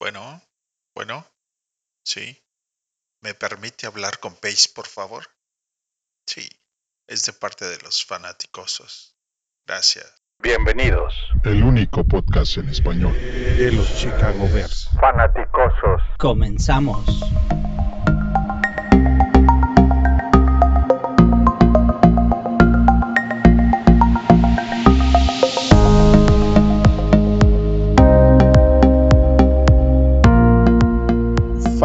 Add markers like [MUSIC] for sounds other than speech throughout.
Bueno, bueno, sí. ¿Me permite hablar con Pace, por favor? Sí, es de parte de los fanaticosos. Gracias. Bienvenidos. El único podcast en español de los Chicago Bears. Fanaticosos. Comenzamos.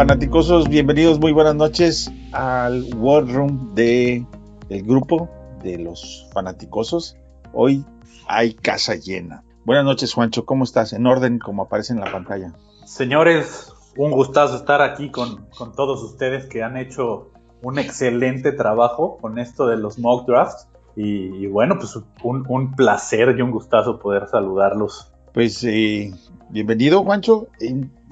Fanaticosos, bienvenidos, muy buenas noches al War Room de el grupo de los fanaticosos. Hoy hay casa llena. Buenas noches, Juancho, ¿cómo estás? En orden, como aparece en la pantalla. Señores, un gustazo estar aquí con, con todos ustedes que han hecho un excelente trabajo con esto de los mock drafts. Y, y bueno, pues un, un, placer y un gustazo poder saludarlos. Pues eh, bienvenido, Juancho.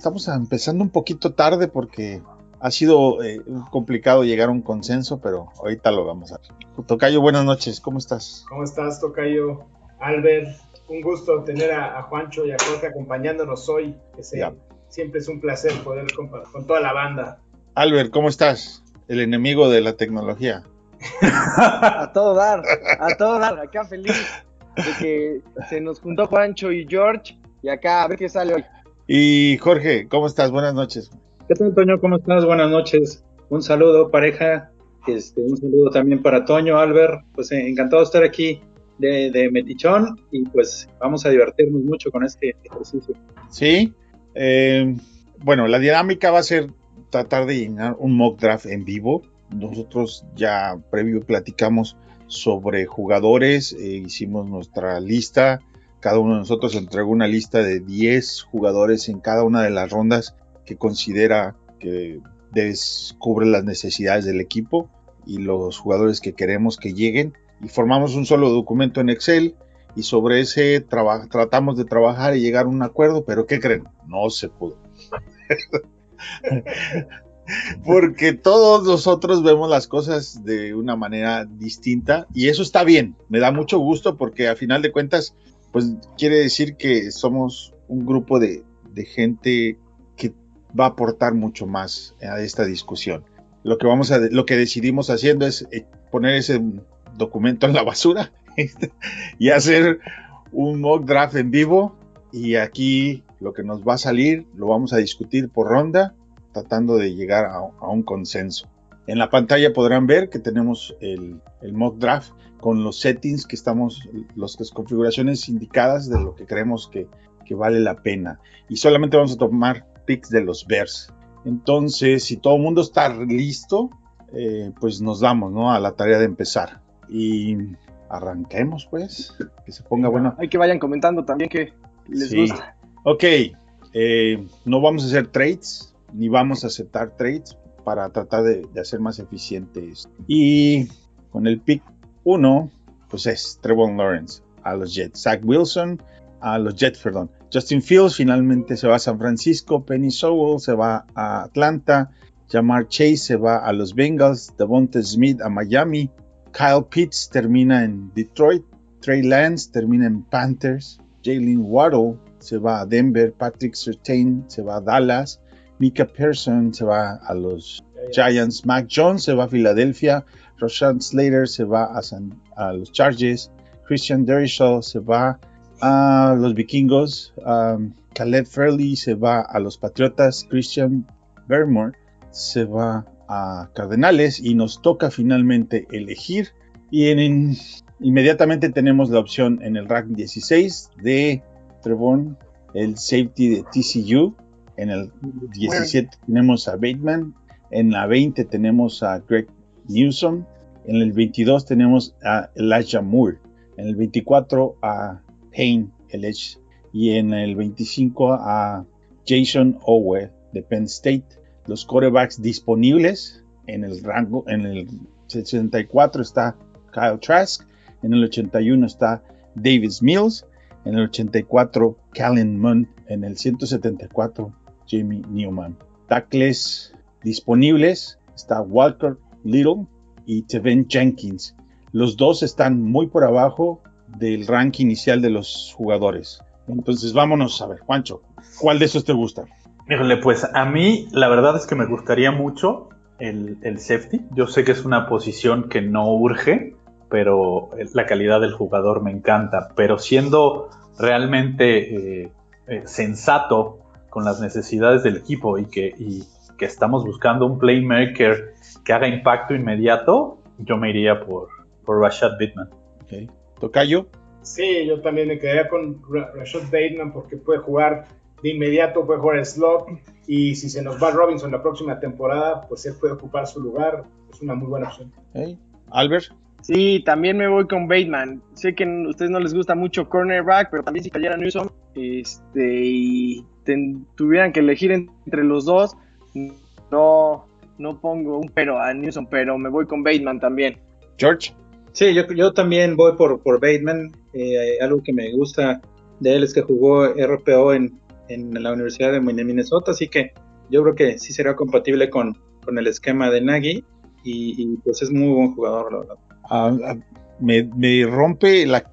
Estamos empezando un poquito tarde porque ha sido eh, complicado llegar a un consenso, pero ahorita lo vamos a ver. Tocayo, buenas noches, ¿cómo estás? ¿Cómo estás, Tocayo? Albert, un gusto tener a, a Juancho y a Jorge acompañándonos hoy. Que se, siempre es un placer poder compartir con toda la banda. Albert, ¿cómo estás? El enemigo de la tecnología. a todo dar, a todo dar, acá feliz de que se nos juntó Juancho y George y acá a ver qué sale hoy. Y Jorge, ¿cómo estás? Buenas noches. ¿Qué tal, Toño? ¿Cómo estás? Buenas noches. Un saludo, pareja. Este, un saludo también para Toño, Albert. Pues eh, encantado de estar aquí de, de, Metichón y pues vamos a divertirnos mucho con este ejercicio. Sí. Eh, bueno, la dinámica va a ser tratar de llenar un mock draft en vivo. Nosotros ya previo platicamos sobre jugadores, eh, hicimos nuestra lista cada uno de nosotros entregó una lista de 10 jugadores en cada una de las rondas que considera que descubre las necesidades del equipo y los jugadores que queremos que lleguen. Y formamos un solo documento en Excel y sobre ese tratamos de trabajar y llegar a un acuerdo, pero ¿qué creen? No se pudo. [LAUGHS] Porque todos nosotros vemos las cosas de una manera distinta y eso está bien, me da mucho gusto porque a final de cuentas pues quiere decir que somos un grupo de, gente que va a aportar mucho más a esta discusión. Lo que, vamos a, lo que decidimos haciendo es eh, poner ese documento en la basura [LAUGHS] y hacer un mock draft en vivo y aquí lo que nos va a salir lo vamos a discutir por ronda tratando de llegar a, un consenso. En la pantalla podrán ver que tenemos el, mock draft con los settings que estamos, los, las configuraciones indicadas de lo que creemos que, que vale la pena. Y solamente vamos a tomar picks de los Bears. Entonces, si todo el mundo está listo, eh, pues nos damos ¿no? a la tarea de empezar. Y arranquemos, pues. Que se ponga bueno. Hay que vayan comentando también que les sí. gusta. Ok, eh, no vamos a hacer trades, ni vamos a aceptar trades para tratar de, de, hacer más eficientes. Y con el pick 1, pues es Trevor Lawrence a los Jets. Zach Wilson a los Jets, perdón. Justin Fields finalmente se va a San Francisco. Penny Sowell se va a Atlanta. Jamar Chase se va a los Bengals. Devonta Smith a Miami. Kyle Pitts termina en Detroit. Trey Lance termina en Panthers. Jalen Waddle se va a Denver. Patrick Surtain se va a Dallas. Mika Pearson se va a los Giants. Mac Jones se va a Filadelfia. Roshan Slater se va a, San, a los Chargers. Christian Derishaw se va a los Vikingos. Um, Caleb Fairley se va a los Patriotas. Christian Vermore se va a Cardenales. Y nos toca finalmente elegir. Y en, en, inmediatamente tenemos la opción en el rack 16 de Trevon, el safety de TCU. En el 17 bueno. tenemos a Bateman. En la 20 tenemos a Greg Newsom. En el 22 tenemos a Elijah Moore. En el 24 a Payne, el Edge. Y en el 25 a Jason Owe de Penn State. Los corebacks disponibles en el rango, en el 64 está Kyle Trask. En el 81 está Davis Mills. En el 84 Callan Munn. En el 174 Jamie Newman. Tackles disponibles está Walker Little y Teven Jenkins. Los dos están muy por abajo del rank inicial de los jugadores. Entonces vámonos a ver, Juancho, ¿cuál de esos te gusta? Híjole, pues a mí la verdad es que me gustaría mucho el, el safety. Yo sé que es una posición que no urge, pero la calidad del jugador me encanta. Pero siendo realmente eh, eh, sensato con las necesidades del equipo y que, y que estamos buscando un playmaker que haga impacto inmediato, yo me iría por, por Rashad Bitman. Okay. ¿Tocayo? Sí, yo también me quedaría con Rashad Bateman porque puede jugar de inmediato, puede jugar el slot y si se nos va Robinson la próxima temporada, pues él puede ocupar su lugar. Es una muy buena opción. Okay. Albert. Sí, también me voy con Bateman. Sé que a ustedes no les gusta mucho cornerback, pero también si cayera Newsom este, y tuvieran que elegir entre los dos, no, no pongo un pero a Newsom, pero me voy con Bateman también. George. Sí, yo, yo también voy por, por Bateman. Eh, algo que me gusta de él es que jugó RPO en, en la Universidad de Minnesota, así que yo creo que sí será compatible con, con el esquema de Nagy y, y, pues es muy buen jugador, la verdad. Uh, me, me, rompe la,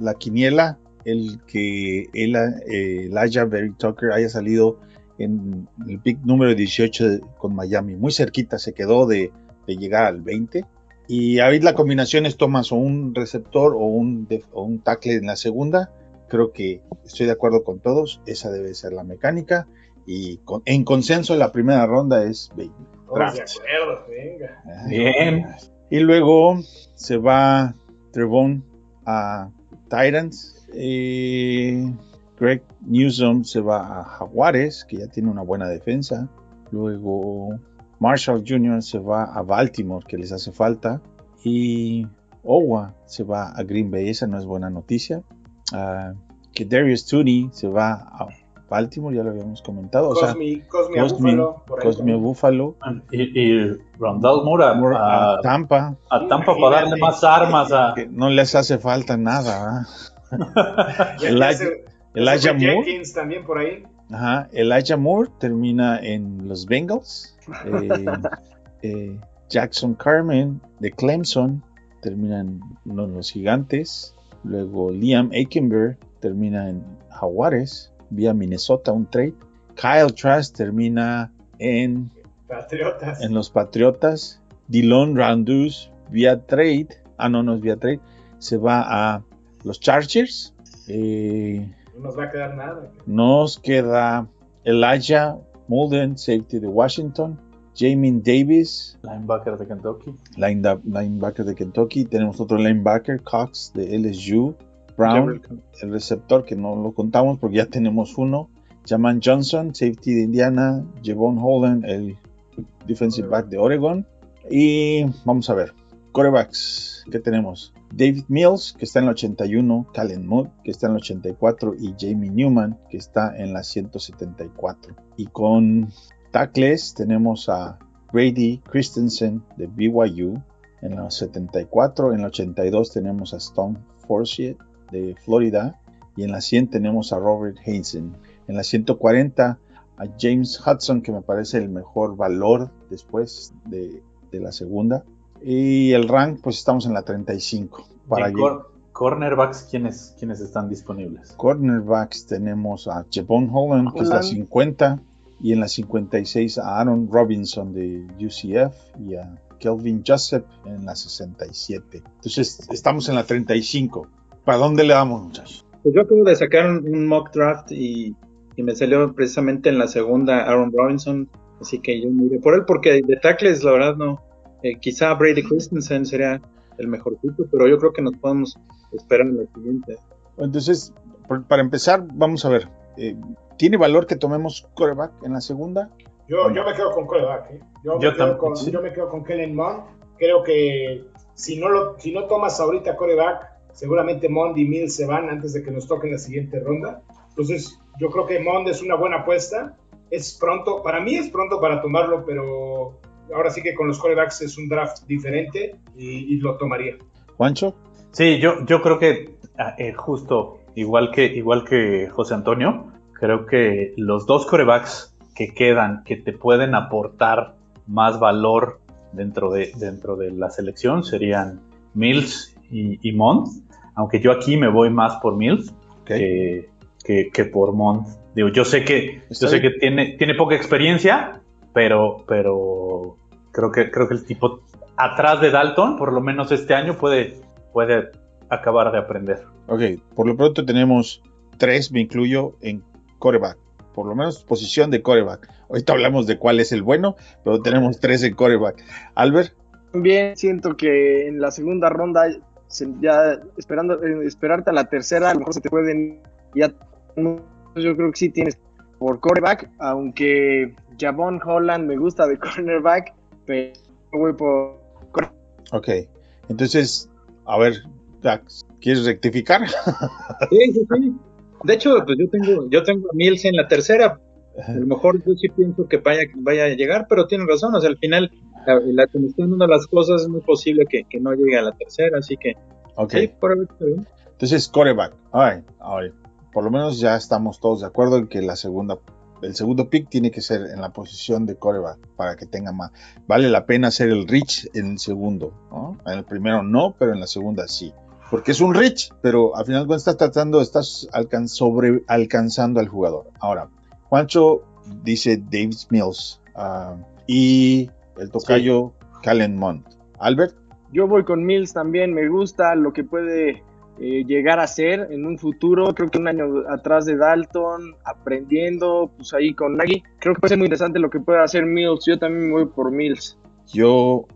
la, quiniela el que el, eh, Elijah Berry Tucker haya salido en el pick número 18 con Miami. Muy cerquita se quedó de, de llegar al 20. Y ahí la combinación es tomas o un receptor o un, o un tackle en la segunda. Creo que estoy de acuerdo con todos. Esa debe ser la mecánica. Y con, en consenso la primera ronda es Baby. Oh, de acuerdo, venga. Bien. Y luego se va Trevon a Titans. Eh, Greg Newsom se va a Jaguares, que ya tiene una buena defensa. Luego Marshall Jr. se va a Baltimore, que les hace falta. Y Owa se va a Green Bay, esa no es buena noticia. Uh, que Darius Tooney se va a Baltimore, ya lo habíamos comentado. Cosmi, o sea, Buffalo. Y, y Rondell Moore a, a, Tampa. A Tampa para darle más armas. A... Que no les hace falta nada. [LAUGHS] ¿eh? Elijah, Elijah Moore. Jenkins también por ahí. Ajá, Elijah Moore termina en los Bengals. [LAUGHS] Eh, eh, Jackson Carmen de Clemson termina en los Gigantes. Luego Liam Aikenberg termina en Jaguares vía Minnesota, un trade. Kyle Trask termina en, Patriotas. en los Patriotas. Dylan Randus vía trade. Ah, no, no es vía trade. Se va a los Chargers. Eh, no nos va a quedar nada. Nos queda Elijah Molden, safety de Washington. Jamin Davis, linebacker de Kentucky. Line, linebacker de Kentucky. Tenemos otro linebacker, Cox de LSU. Brown, el receptor que no lo contamos porque ya tenemos uno. Jaman Johnson, safety de Indiana. Javon Holland, el defensive back de Oregon. Y vamos a ver, corebacks, ¿qué tenemos? David Mills, que está en la 81, Calen Mood, que está en la 84, y Jamie Newman, que está en la 174. Y con tackles tenemos a Brady Christensen de BYU en la 74, en la 82 tenemos a Stone Forsyth de Florida y en la 100 tenemos a Robert Hansen. En la 140 a James Hudson, que me parece el mejor valor después de, de la segunda. Y el rank, pues estamos en la 35. Para cor cornerbacks, ¿quiénes, ¿quiénes están disponibles? Cornerbacks tenemos a Javon Holland, que es la 50. Y en la 56 a Aaron Robinson de UCF y a Kelvin Joseph en la 67. Entonces estamos en la 35. ¿Para dónde le damos, muchachos? Pues yo acabo de sacar un, un mock draft y, y, me salió precisamente en la segunda Aaron Robinson. Así que yo miré por él porque de tackles, la verdad, no. Eh, quizá Brady Christensen sería el mejor tipo, pero yo creo que nos podemos esperar en la siguiente. Entonces, para empezar, vamos a ver. Eh, ¿Tiene valor que tomemos coreback en la segunda? Yo, yo me quedo con coreback. ¿eh? Yo, yo, me quedo con, ¿sí? yo me quedo con Kellen Mond. Creo que si no, lo, si no tomas ahorita coreback, seguramente Mond y Mills se van antes de que nos toque la siguiente ronda. Entonces, yo creo que Mond es una buena apuesta. Es pronto, para mí es pronto para tomarlo, pero ahora sí que con los corebacks es un draft diferente y, y lo tomaría. ¿Juancho? Sí, yo, yo creo que eh, justo igual que, igual que José Antonio, creo que los dos corebacks que quedan, que te pueden aportar más valor dentro de, dentro de la selección serían Mills y, y Mond, aunque yo aquí me voy más por Mills okay. que, que, que, por Mond. Digo, yo sé que, yo sé que tiene, tiene poca experiencia, pero, pero creo que, creo que el tipo atrás de Dalton, por lo menos este año, puede, puede acabar de aprender. Ok, por lo pronto tenemos tres, me incluyo, en coreback. Por lo menos posición de coreback. Ahorita hablamos de cuál es el bueno, pero tenemos tres en coreback. Albert. También siento que en la segunda ronda, ya esperando, eh, esperarte a la tercera, a lo mejor se te pueden. Ya, yo creo que sí tienes por coreback, aunque Javon Holland me gusta de [LAUGHS] cornerback, pero voy por. Ok, entonces, a ver, ¿quieres rectificar? [LAUGHS] Sí, sí, sí. De hecho, pues yo tengo, yo tengo a Mills en la tercera. A lo mejor yo sí pienso que vaya, vaya a llegar, pero tiene razón. O sea, al final, la, la comisión de las cosas es muy posible que, no llegue a la tercera, así que. Ok. Entonces, coreback. All Por lo menos ya estamos todos de acuerdo en que la segunda el segundo pick tiene que ser en la posición de coreback para que tenga más. Vale la pena hacer el reach en el segundo, En el primero no, pero en la segunda sí porque es un rich, pero al final cuando estás tratando, estás sobre alcanzando al jugador. Ahora, Juancho dice Davis Mills ah, y el tocayo Calen Mont. Albert. Yo voy con Mills también, me gusta lo que puede eh, llegar a ser en un futuro. Creo que un año atrás de Dalton, aprendiendo, pues ahí con Nagy. Creo que puede ser muy interesante lo que puede hacer Mills. Yo también voy por Mills. Yo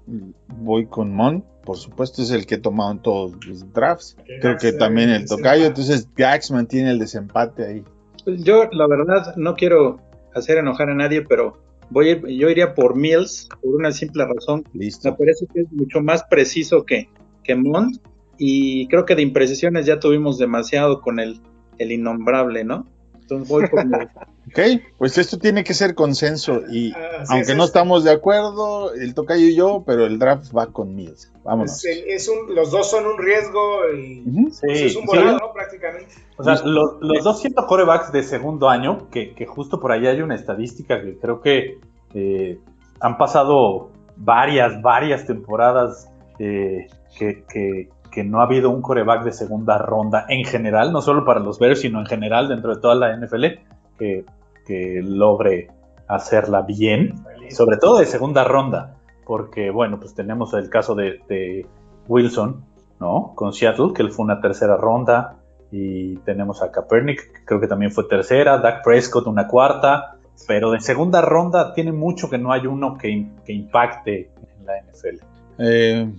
voy con Mont por supuesto, es el que he tomado en todos los drafts. Creo que también el tocayo. Entonces, Gax mantiene el desempate ahí. Pues yo, la verdad, no quiero hacer enojar a nadie, pero voy yo iría por Mills por una simple razón. Listo. Me parece que es mucho más preciso que, que Mont. Y creo que de imprecisiones ya tuvimos demasiado con el, el innombrable, ¿no? Entonces voy por Mills. [LAUGHS] Ok, pues esto tiene que ser consenso y aunque no estamos de acuerdo, el tocayo y yo, pero el draft va con Mills. Vámonos. Es, un, los dos son un riesgo y pues, es un volado, Prácticamente. O sea, los, dos siendo corebacks de segundo año, que, justo por ahí hay una estadística que creo que eh, han pasado varias, varias temporadas eh, que, que, no ha habido un coreback de segunda ronda en general, no solo para los Bears, sino en general dentro de toda la NFL. Que, que logre hacerla bien, sobre todo de segunda ronda, porque bueno, pues tenemos el caso de, Wilson, ¿no? Con Seattle, que él fue una tercera ronda, y tenemos a Kaepernick, creo que también fue tercera, Dak Prescott una cuarta, pero de segunda ronda tiene mucho que no hay uno que, impacte en la NFL. Eh,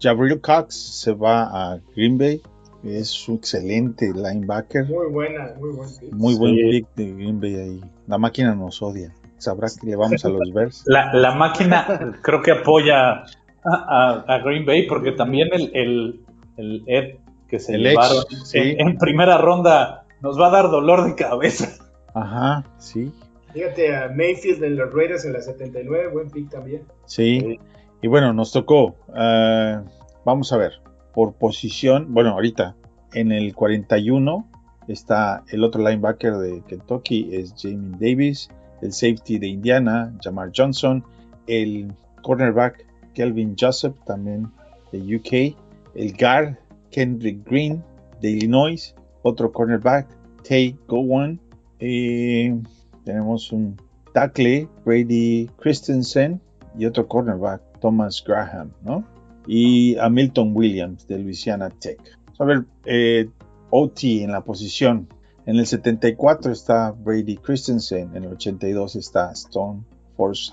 Jabril Cox se va a Green Bay, es un excelente linebacker. Muy buena, muy buen pick. Muy buen pick de Green Bay ahí. La máquina nos odia. Sabrá que le vamos a los [LAUGHS] Bears. La, máquina creo que apoya a, Green Bay porque también el, el, Ed que se llevaron en, primera ronda nos va a dar dolor de cabeza. Ajá, sí. Fíjate a Mayfield en los Raiders en la 79, buen pick también. Sí. Y bueno, nos tocó. Eh, vamos a ver por posición, bueno, ahorita en el 41 está el otro linebacker de Kentucky, es Jamie Davis, el safety de Indiana, Jamar Johnson, el cornerback Kelvin Joseph, también de UK, el guard Kendrick Green de Illinois, otro cornerback Tay Gowan, y tenemos un tackle Brady Christensen y otro cornerback Thomas Graham, ¿no? y a Milton Williams de Louisiana Tech. A ver, eh, OT en la posición. En el 74 está Brady Christensen, en el 82 está Stone Force,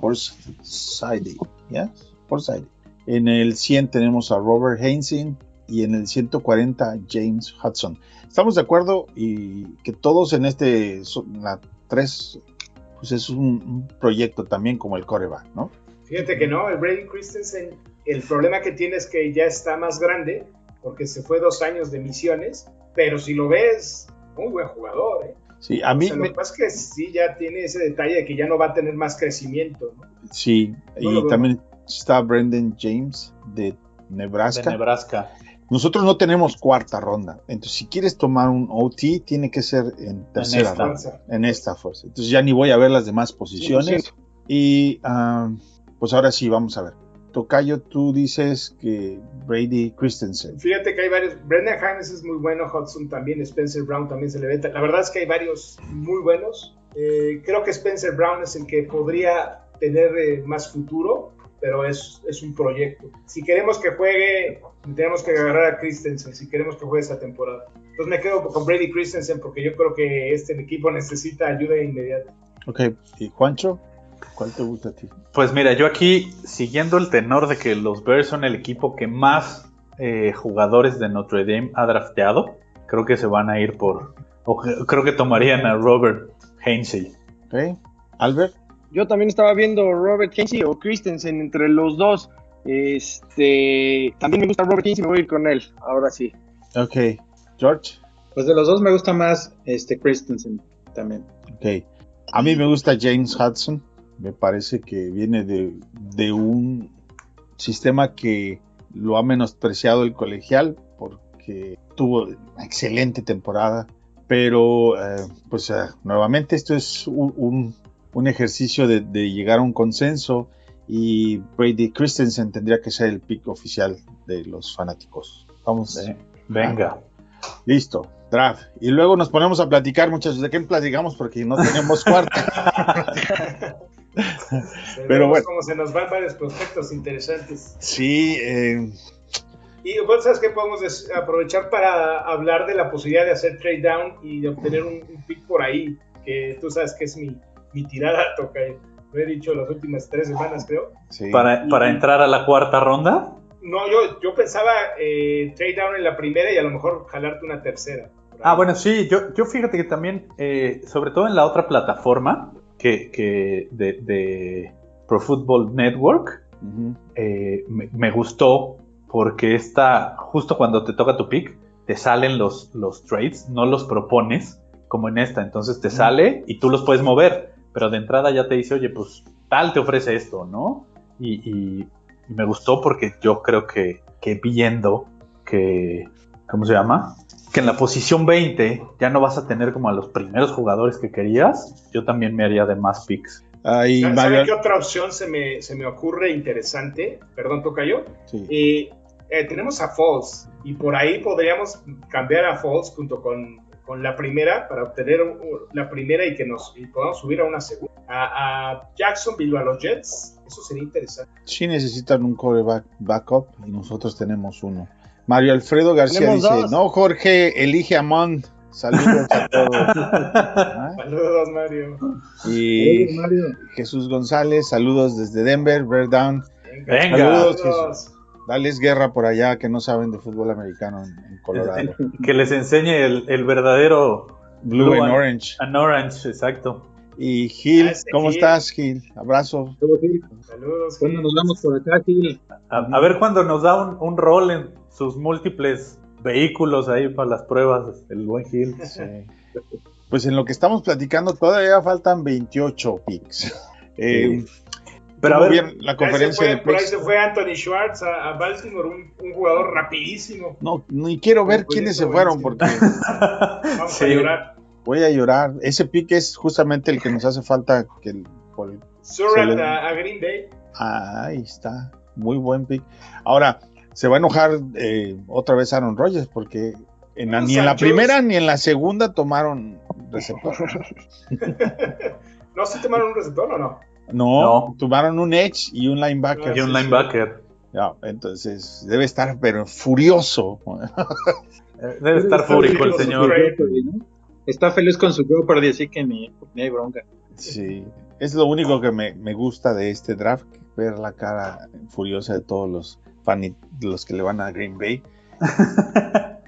Forsythe, En el 100 tenemos a Robert Hainsing y en el 140 James Hudson. Estamos de acuerdo y que todos en este, la 3, pues es un, un proyecto también como el coreback, ¿no? Fíjate que no, el Brady Christensen el problema que tiene es que ya está más grande, porque se fue dos años de misiones, pero si lo ves, muy buen jugador. ¿eh? Sí, a mí. me... Lo que pasa es que sí, ya tiene ese detalle de que ya no va a tener más crecimiento. Sí, y también está Brendan James de Nebraska. De Nebraska. Nosotros no tenemos cuarta ronda. Entonces, si quieres tomar un OT, tiene que ser en tercera en ronda. En esta fuerza. Entonces, ya ni voy a ver las demás posiciones. Y ah, pues ahora sí, vamos a ver Tocayo, tú dices que Brady Christensen. Fíjate que hay varios. Brendan James es muy bueno, Hudson también, Spencer Brown también se le ve. La verdad es que hay varios muy buenos. Eh, creo que Spencer Brown es el que podría tener eh, más futuro, pero es, es un proyecto. Si queremos que juegue, tenemos que agarrar a Christensen, si queremos que juegue esta temporada. Entonces me quedo con Brady Christensen porque yo creo que este equipo necesita ayuda inmediata. Ok, ¿y Juancho? ¿Cuál te gusta a ti? Pues mira, yo aquí, siguiendo el tenor de que los Bears son el equipo que más eh, jugadores de Notre Dame ha drafteado, creo que se van a ir por. O creo que tomarían a Robert Hainsey. Ok, Albert. Yo también estaba viendo Robert Hainsey o Christensen entre los dos. Este, también me gusta Robert Hainsey, me voy a ir con él. Ahora sí. Ok, George. Pues de los dos me gusta más este Christensen también. Ok. A mí me gusta James Hudson. Me parece que viene de, un sistema que lo ha menospreciado el colegial porque tuvo una excelente temporada. Pero, eh, pues eh, nuevamente esto es un, ejercicio de, llegar a un consenso y Brady Christensen tendría que ser el pick oficial de los fanáticos. Vamos. venga. Listo draft. Y luego nos ponemos a platicar, muchachos. ¿De qué platicamos? Porque no tenemos cuarto. [LAUGHS] [LAUGHS] Pero bueno. Como se nos van varios prospectos interesantes. Sí. Eh... Y vos sabes que podemos aprovechar para hablar de la posibilidad de hacer trade down y de obtener un, pick por ahí, que tú sabes que es mi, mi tirada, [LAUGHS] toca. Lo he dicho las últimas tres semanas, creo. Para, para entrar a la cuarta ronda. No, yo, yo pensaba eh, trade down en la primera y a lo mejor jalarte una tercera. Ah, bueno, sí, yo, yo fíjate que también, eh, sobre todo en la otra plataforma que, de, Pro Football Network, eh, me, gustó porque está, justo cuando te toca tu pick, te salen los, los trades, no los propones como en esta, entonces te sale y tú los puedes mover, pero de entrada ya te dice, oye, pues tal te ofrece esto, ¿no? Y, me gustó porque yo creo que, que viendo que, ¿cómo se llama? que en la posición 20 ya no vas a tener como a los primeros jugadores que querías, yo también me haría de más picks. Ahí, ¿Sabe qué otra opción se me, se me ocurre interesante? Perdón, toca yo. Sí. Eh, tenemos a Falls y por ahí podríamos cambiar a Falls junto con, con la primera para obtener la primera y que nos podamos subir a una segunda. A, a, Jacksonville a los Jets, eso sería interesante. Sí necesitan un coreback backup y nosotros tenemos uno. Mario Alfredo García dice, no Jorge, elige a Mont. Saludos a todos. [LAUGHS] Saludos, Mario. Y Jesús González, saludos desde Denver, Bear Down. Venga. Saludos, Jesús. Dales guerra por allá que no saben de fútbol americano en, Colorado. [LAUGHS] que les enseñe el, verdadero Blue, and, Orange. And Orange, exacto. Y Gil, ¿cómo estás, Gil? Abrazo. Saludos. Cuando nos vamos por acá, Gil. A, ver cuando nos da un, un rol en, sus múltiples vehículos ahí para las pruebas, el buen Gil. [LAUGHS] Pues en lo que estamos platicando todavía faltan 28 picks. Eh, pero a ver, la conferencia de Por ahí se fue Anthony Schwartz a, Baltimore, un, jugador rapidísimo. No, ni quiero ver quiénes se fueron porque [LAUGHS] vamos a llorar. Voy a llorar. Ese pick es justamente el que nos hace falta que el, a, Green Bay. ahí está, muy buen pick. Ahora, se va a enojar eh, otra vez Aaron Rodgers porque ni en la primera ni en la segunda tomaron receptor. [LAUGHS] ¿No se tomaron un receptor o no? No, tomaron un edge y un linebacker. Y un linebacker. Ya, entonces debe estar pero furioso. [LAUGHS] debe estar fúrico el señor. Está feliz con su pero así que ni, ni, hay bronca. Sí, es lo único que me, me gusta de este draft, ver la cara furiosa de todos los los que le van a Green Bay. [LAUGHS]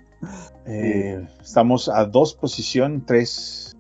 Eh, estamos a dos posiciones, tres.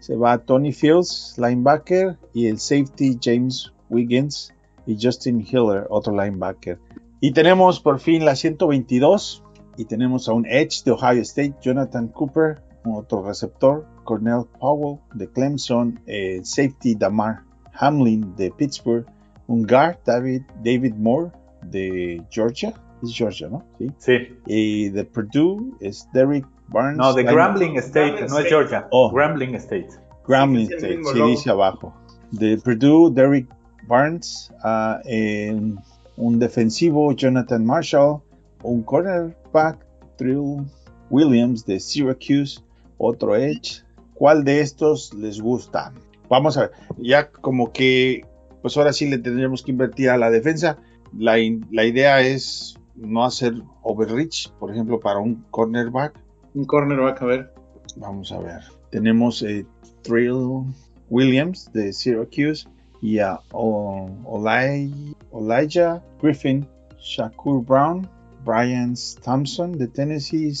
Se va Tony Fields, linebacker, y el safety James Wiggins y Justin Hiller, otro linebacker. Y tenemos por fin la 122 y tenemos a un Edge de Ohio State, Jonathan Cooper, otro receptor, Cornell Powell de Clemson, el safety Damar Hamlin de Pittsburgh, un guard David, David Moore de Georgia. Es Georgia, ¿no? Sí. sí. Y de Purdue es Derek Barnes. No, de Grambling State, no es Georgia. Oh. Grambling State. Grambling State, sí, dice abajo. De Purdue, Derek Barnes. Uh, un defensivo Jonathan Marshall, un cornerback Trill Williams de Syracuse, otro edge. ¿Cuál de estos les gusta? Vamos a ver, ya como que, pues ahora sí le tendríamos que invertir a la defensa. La, la idea es no hacer overreach, por ejemplo, para un cornerback. Un cornerback, a ver. Vamos a ver. Tenemos eh, Trill Williams de Syracuse y a Elijah Griffin, Shakur Brown, Brian Thompson de Tennessee.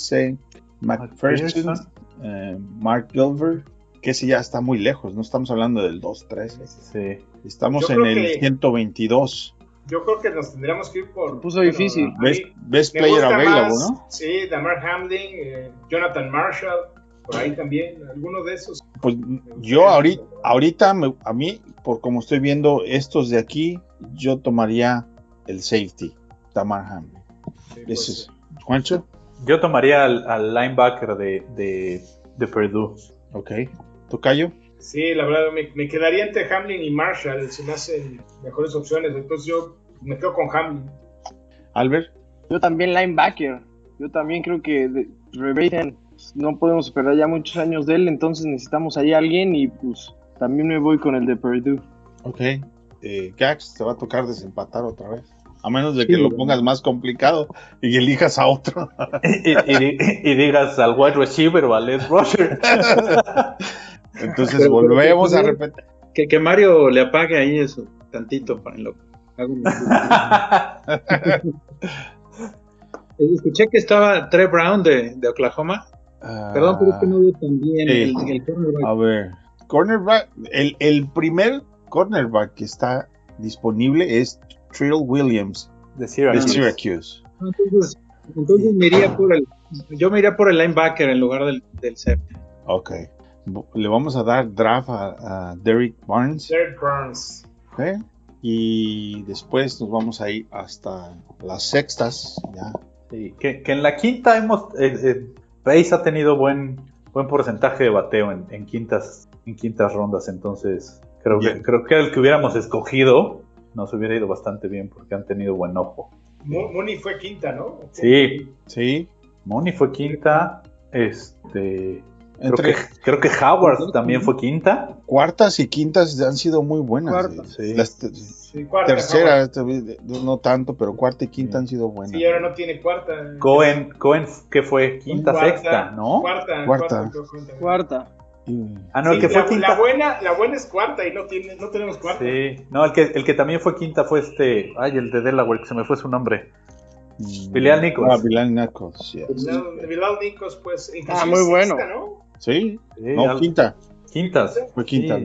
McPherson, eh, Mark Gilbert, que ese ya está muy lejos, no estamos hablando del 2-3. Sí. Estamos en el 122. Yo creo que nos tendríamos que ir por. Puso difícil. best, player available, ¿no? Sí, Damar Hamlin, eh, Jonathan Marshall, por ahí también, alguno de esos. Pues yo ahorita, ahorita a mí, por como estoy viendo estos de aquí, yo tomaría el safety, Damar Hamlin. Ese es. ¿Juancho? Yo tomaría al, linebacker de, de, de, Purdue. Ok. ¿Tocayo? Sí, la verdad, me, quedaría entre Hamlin y Marshall, se me hacen mejores opciones. Entonces yo me quedo con Hamlin. Albert. Yo también linebacker. Yo también creo que de, no podemos esperar ya muchos años de él, entonces necesitamos ahí a alguien y pues también me voy con el de Purdue. Ok. Eh, Gax, te va a tocar desempatar otra vez. A menos de que lo pongas más complicado y elijas a otro. y, digas al wide receiver o al Les Rusher. [LAUGHS] Entonces volvemos a repetir. Que, que, Mario le apague ahí eso, tantito para lo [LAUGHS] Escuché que estaba Trey Brown de, de Oklahoma. Perdón, pero es que no veo también el, el, cornerback. A ver, cornerback, el, el primer cornerback que está disponible es Trill Williams de Syracuse. Ah, entonces, entonces me iría por el, yo me iría por el linebacker en lugar del, del safety. Ok. Le vamos a dar draft a, Derek Barnes. Derek Barnes. Okay. Y después nos vamos a ir hasta las sextas. Ya. Sí, que, que en la quinta hemos. Eh, eh, Pace ha tenido buen, buen porcentaje de bateo en, en quintas, en quintas rondas. Entonces, creo que, creo que el que hubiéramos escogido nos hubiera ido bastante bien porque han tenido buen ojo. Moni fue quinta, ¿no? Sí, sí. Moni fue quinta. Este. Creo, que, Howard también fue quinta. Cuartas y quintas han sido muy buenas. Sí. tercera, no tanto, pero cuarta y quinta han sido buenas. Sí, ahora no tiene cuarta. Cohen, Cohen ¿qué fue? Quinta, sexta, ¿no? Cuarta. Cuarta. Cuarta. Ah, no, el que fue la, quinta. La buena, la buena es cuarta y no, tiene, no tenemos cuarta. Sí, no, el que, el que también fue quinta fue este. Ay, el de Delaware, que se me fue su nombre. Mm, Bilal Nichols. Ah, Bilal Nichols, yes. Bilal, Nichols, pues. Ah, muy bueno. ¿no? Sí, no, quinta. Quintas. Fue quinta.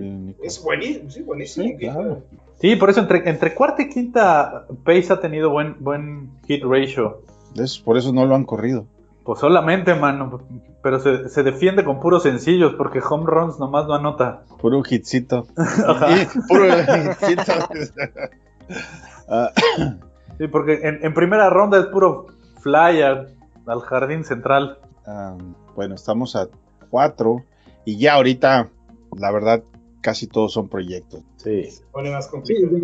Es buenísimo, sí, buenísimo. Sí, claro. sí, por eso entre, entre cuarta y quinta, Pace ha tenido buen, buen hit ratio. por eso no lo han corrido. Pues solamente, mano. Pero se, se, defiende con puros sencillos porque home runs nomás no anota. Puro hitcito. [LAUGHS] puro hitcito. [LAUGHS] Ah. sí, porque en, en, primera ronda es puro fly al, jardín central. Ah, bueno, estamos a cuatro y ya ahorita, la verdad, casi todos son proyectos. Sí. Pone más complicado.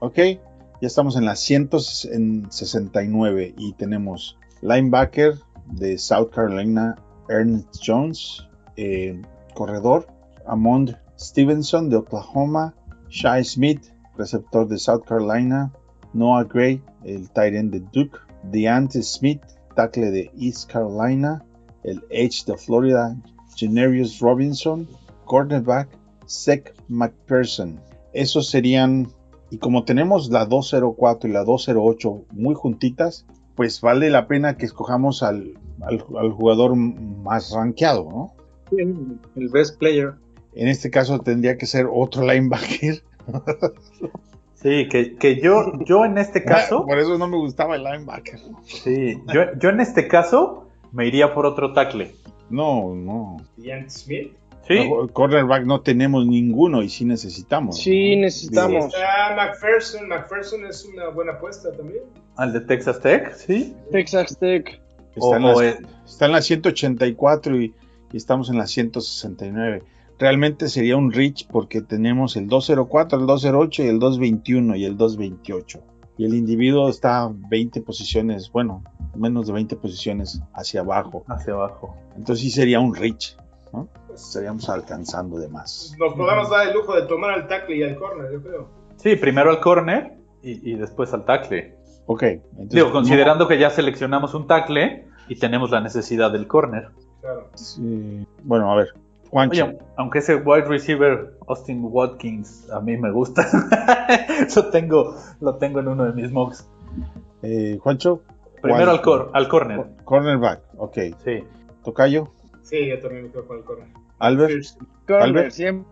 ok, ya estamos en las 169 y tenemos linebacker de South Carolina, Ernest Jones, eh, corredor, Amond Stevenson de Oklahoma, Shai Smith, receptor de South Carolina, Noah Gray, el tight end de Duke, DeAnte Smith, tackle de East Carolina, el Edge de Florida, Generius Robinson, cornerback, Seth McPherson. Esos serían, y como tenemos la 204 y la 208 muy juntitas, pues vale la pena que escojamos al, jugador más rankeado, ¿no? Sí, el best player. En este caso tendría que ser otro linebacker. Sí, que, yo, yo en este [LAUGHS] caso. Por eso no me gustaba el linebacker. Sí, yo, yo en este caso me iría por otro tackle. No, no. Ian Smith. Sí. cornerback no tenemos ninguno y sí necesitamos. Sí, necesitamos. Está McPherson. McPherson es una buena apuesta también. Al de Texas Tech, sí. Texas Tech. Está, en, la, está en la 184 y, y, estamos en la 169. Realmente sería un reach porque tenemos el 204, el 208 y el 221 y el 228. y el individuo está 20 posiciones, bueno, menos de 20 posiciones hacia abajo. Hacia abajo. Entonces sí sería un reach, ¿no? Estaríamos alcanzando de más. Nos podemos dar el lujo de tomar al tackle y al corner, yo creo. Sí, primero al corner y, y después al tackle. Ok. entonces, Digo, considerando que ya seleccionamos un tackle y tenemos la necesidad del corner. Claro. sí, Bueno, a ver. Juancho. Oye, aunque ese wide receiver Austin Watkins a mí me gusta, [LAUGHS] lo tengo, lo tengo en uno de mis mocks. eh, Juancho. Primero al, cor al corner. Cornerback. Ok. Sí. Tocayo. Sí, yo también me quedo con el corner. Albert. Corner, Albert. siempre.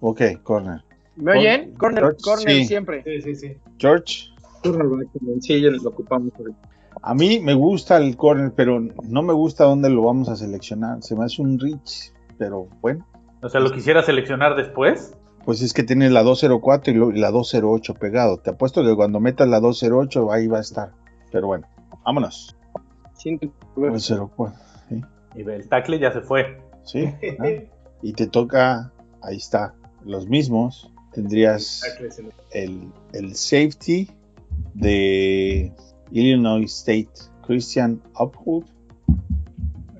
Ok, corner. ¿Me oyen? Corner, George, corner sí. siempre. Sí, sí, sí. George. Cornerback también, sí, ya lo ocupamos ahorita. A mí me gusta el corner, pero no me gusta dónde lo vamos a seleccionar. Se me hace un reach, pero bueno. O sea, ¿lo quisiera seleccionar después? Pues es que tiene la 204 y lo- y la 208 pegado. Te apuesto que cuando metas la 208 ahí va a estar. Pero bueno, vámonos. Siento- 204. ¿sí? Y el tackle ya se fue. ¿Sí? [LAUGHS] ¿Ah? Y te toca, ahí está, los mismos. Tendrías el, el safety de Illinois State, Christian Upwood,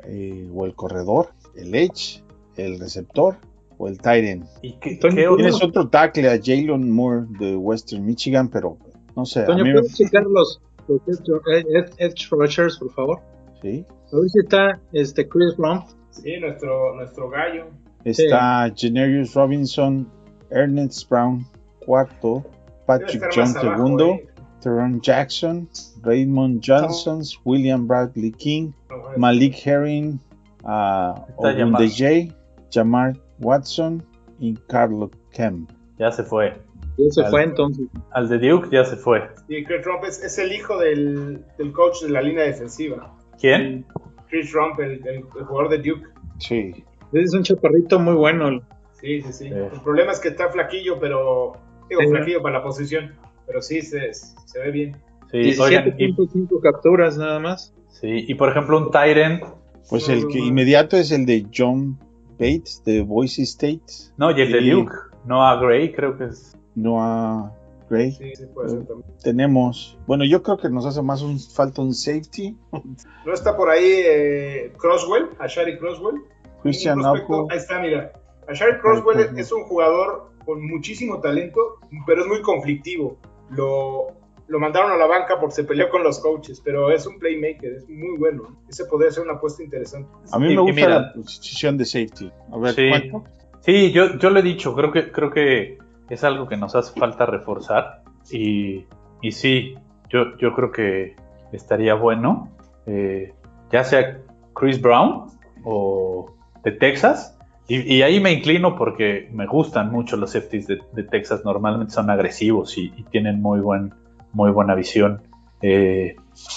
eh, o el corredor, el edge, el receptor o el tight end. ¿Y qué, ¿tú otro? Tienes otro tackle a Jalen Moore de Western Michigan, pero no sé, a Toño, mí me- ¿puedes checar los, edge, edge- edge rushers, por favor? sí. Si está este Chris Blum. Sí, nuestro, nuestro gallo. Está Generius Robinson, Ernest Brown, cuarto, Patrick John, segundo, eh. Teron Jackson, Raymond Johnson, William Bradley King, No, Malik Herring, uh. J, Jamar Watson y Carlo Kemp. Ya se fue. Ya se Al- fue entonces. Al de Duke ya se fue. Y Chris Rump es, es el hijo del, del coach de la línea defensiva. ¿Quién? Chris Rump, el, el- el jugador de Duke. Sí. Es un chaparrito muy bueno. Sí, sí, sí. Sí. El problema es que está flaquillo, pero. Digo, Sí. flaquillo para la posición. Pero sí, se, se ve bien. Sí, oigan, y, 17.5 capturas nada más. sí, y por ejemplo un Tyrant. Pues el que inmediato es el de John Bates de Boise State, No, y el de. Duke. Noah Gray creo que es. Noah Gray. Sí, sí, puede ser también. Tenemos, bueno, yo creo que nos hace más un falta un safety. [LAUGHS] ¿No está por ahí eh, Crosswell? Ashari Crosswell. Christian. Ahí está, mira. Ashari está. es un jugador con muchísimo talento, pero es muy conflictivo. Lo, lo mandaron a la banca porque se peleó con los coaches, pero es un playmaker, es muy bueno. Ese podría ser una apuesta interesante. A mí me y gusta mira- la posición de safety. A ver, Sí. ¿cuánto? Sí, yo, yo lo he dicho, creo que, creo que es algo que nos hace falta reforzar. Y, y sí, yo, yo creo que estaría bueno, eh, ya sea Chris Brown o de Texas. Y, y ahí me inclino porque me gustan mucho los safeties de, de Texas. Normalmente son agresivos y, y tienen muy, buen, muy buena visión. Eh,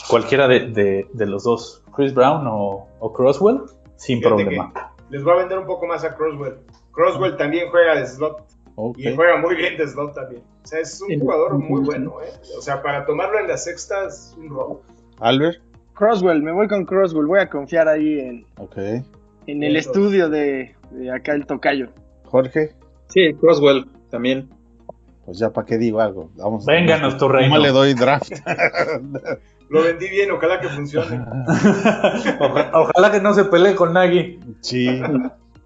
cualquiera de, de- de los dos, Chris Brown o, o Crosswell, sin Fíjate problema. Les voy a vender un poco más a Crosswell. Crosswell también juega de slot Y juega muy bien de slot también. O sea, es un jugador muy bueno, ¿eh? O sea, para tomarlo en la sexta es un robo. Albert. Crosswell, me voy con Crosswell. Voy a confiar ahí en, en el Eso. estudio de, de acá el tocayo. Jorge. Sí, Crosswell también. Pues ya para qué digo algo. Vamos. Vénganos tu reino. ¿Cómo le doy draft? [LAUGHS] Lo vendí bien, ojalá que funcione. [LAUGHS] Oja- Ojalá que no se pelee con Nagy. sí. [LAUGHS]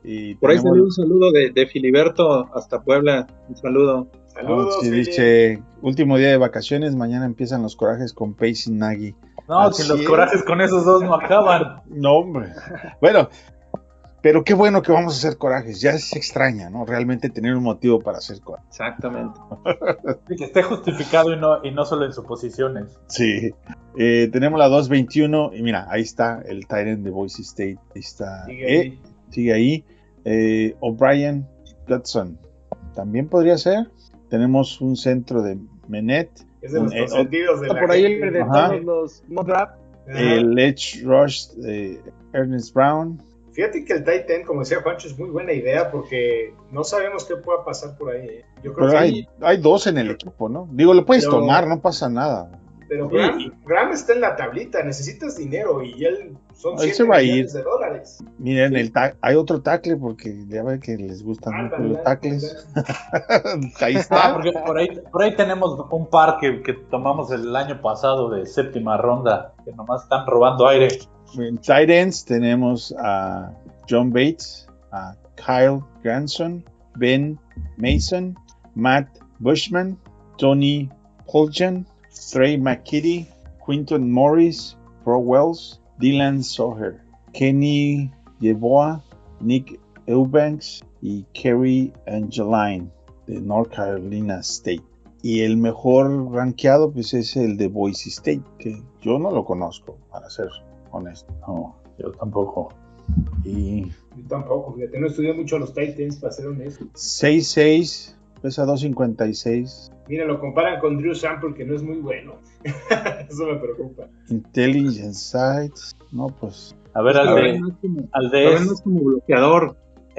Y Por ahí salió un saludo de, de Filiberto hasta Puebla. Un saludo. Saludos. Ah, sí, dice, último día de vacaciones, mañana empiezan los corajes con Pace y Nagy. No, Así si los es. corajes con esos dos no acaban. No, hombre. Bueno, pero qué bueno que vamos a hacer corajes. Ya se extraña, ¿no? Realmente tener un motivo para hacer corajes. Exactamente. Que esté justificado y no, y no solo en suposiciones. Sí. Eh, tenemos la 221 y mira, ahí está el Tyrant de Boise State. Ahí está. Sigue Eh, ahí. sigue ahí. Eh, O'Brien Gutson. También podría ser. Tenemos un centro de Menet. Es de los eh, consentidos de la por ahí el de Ajá. todos los draft. El Edge Rush de Ernest Brown. Fíjate que el tight end, como decía Juancho, es muy buena idea porque no sabemos qué pueda pasar por ahí. ¿eh? Yo creo Pero que hay, hay dos en el equipo, ¿no? Digo, lo puedes Pero- tomar, no pasa nada. Pero Graham, está en la tablita, necesitas dinero y él son 7 millones de dólares. Miren, el hay otro tackle porque ya ve que les gustan los tackles. [LAUGHS] ahí está. Ah, por, ahí, por ahí tenemos un par que, que, tomamos el año pasado de séptima ronda, que nomás están robando aire. En Titans tenemos a John Bates, a Kyle Granson, Ben Mason, Matt Bushman, Tony Poljan, Trey McKitty, Quinton Morris, Pro Wells, Dylan Soher, Kenny Yeboah, Nick Eubanks y Kerry Angeline de North Carolina State. Y el mejor rankeado pues es el de Boise State, que yo no lo conozco, para ser honesto. No, yo tampoco. Y... Yo tampoco, fíjate, no estudié mucho los Titans, para ser honesto. 6'6", pesa 256. Mira, lo comparan con Drew Sample, que no es muy bueno. [LAUGHS] Eso me preocupa. Intelligence Sites, no, pues. A ver, al de, al de es como bloqueador.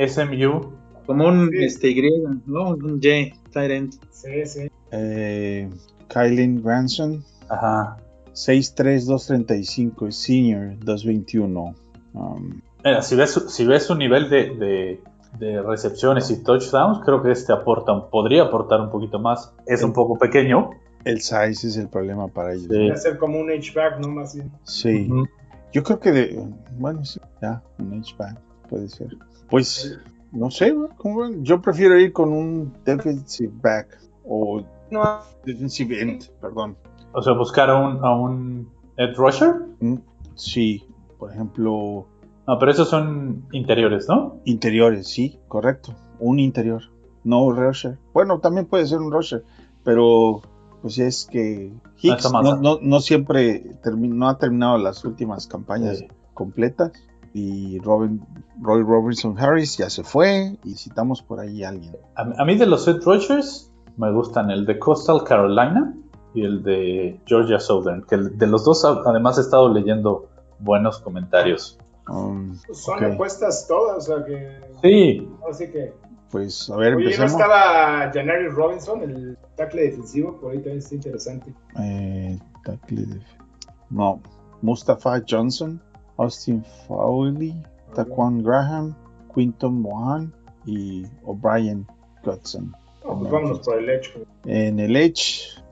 SMU. Como un este, Y, ¿no? Un J, Tyrant. Sí, sí. Eh, Kylie Granson. Ajá. 6'3, 235, senior, 221. Um, Mira, si ves, si ves su nivel de de recepciones y touchdowns, creo que este aporta, podría aportar un poquito más. Es un poco pequeño. El size es el problema para ellos. Debe ser como un H-back, ¿no? Más bien. Sí. Yo creo que, de, bueno, sí, ya, un H-back puede ser. Pues, no sé, ¿cómo yo prefiero ir con un defensive back o no. defensive end, perdón. O sea, buscar a un, a un edge rusher. Mm, sí, por ejemplo, no, pero esos son interiores, ¿no? Interiores, sí, correcto. Un interior, no rusher. Bueno, también puede ser un rusher, pero pues es que Hicks no, siempre no ha terminado las últimas campañas completas. Y Robin, Roy Robinson Harris ya se fue y citamos por ahí a alguien. A, mí de los Ed Rushers me gustan el de Coastal Carolina y el de Georgia Southern, que de los dos además he estado leyendo buenos comentarios. Um, son apuestas todas, o sea que. Sí. Así que. Pues a ver, Oye, ¿no estaba Janari Robinson, el tackle defensivo? Por ahí también está interesante. Eh, tackle defensivo. No. Mustafa Johnson, Austin Fowley, Taquan Graham, Quinton Mohan y O'Brien Godson. pues vámonos por el Edge. En el Edge,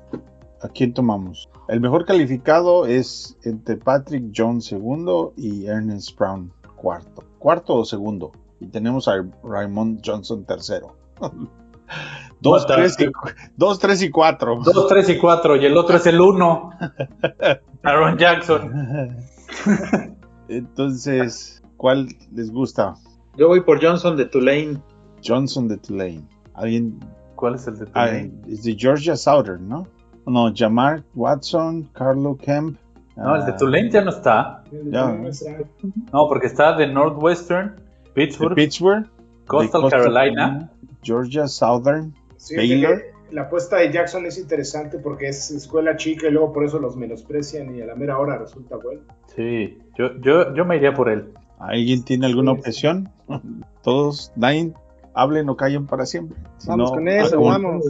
¿a quién tomamos? El mejor calificado es entre Patrick Jones segundo y Ernest Brown cuarto. Cuarto o segundo. Y tenemos a Raymond Johnson tercero. [LAUGHS] Dos, tres, y, dos, tres y cuatro. Dos, tres y cuatro. Y el otro es el uno. [LAUGHS] Aaron Jackson. [LAUGHS] Entonces, ¿cuál les gusta? Yo voy por Johnson de Tulane. Johnson de Tulane. ¿Alguien? ¿Cuál es el de Tulane? es de Georgia Southern, ¿no? No, Jamar Watson, Carlo Kemp. No, el de Tulane ya no está. No, porque está de Northwestern, Pittsburgh, Pittsburgh Coastal, Carolina, Georgia Southern, Baylor. La apuesta de Jackson es interesante porque es escuela chica y luego por eso los menosprecian y a la mera hora resulta bueno. Sí, yo, yo, yo me iría por él. ¿Alguien tiene alguna objeción? [LAUGHS] Todos, nadie hablen o callen para siempre. vamos con eso, vamos.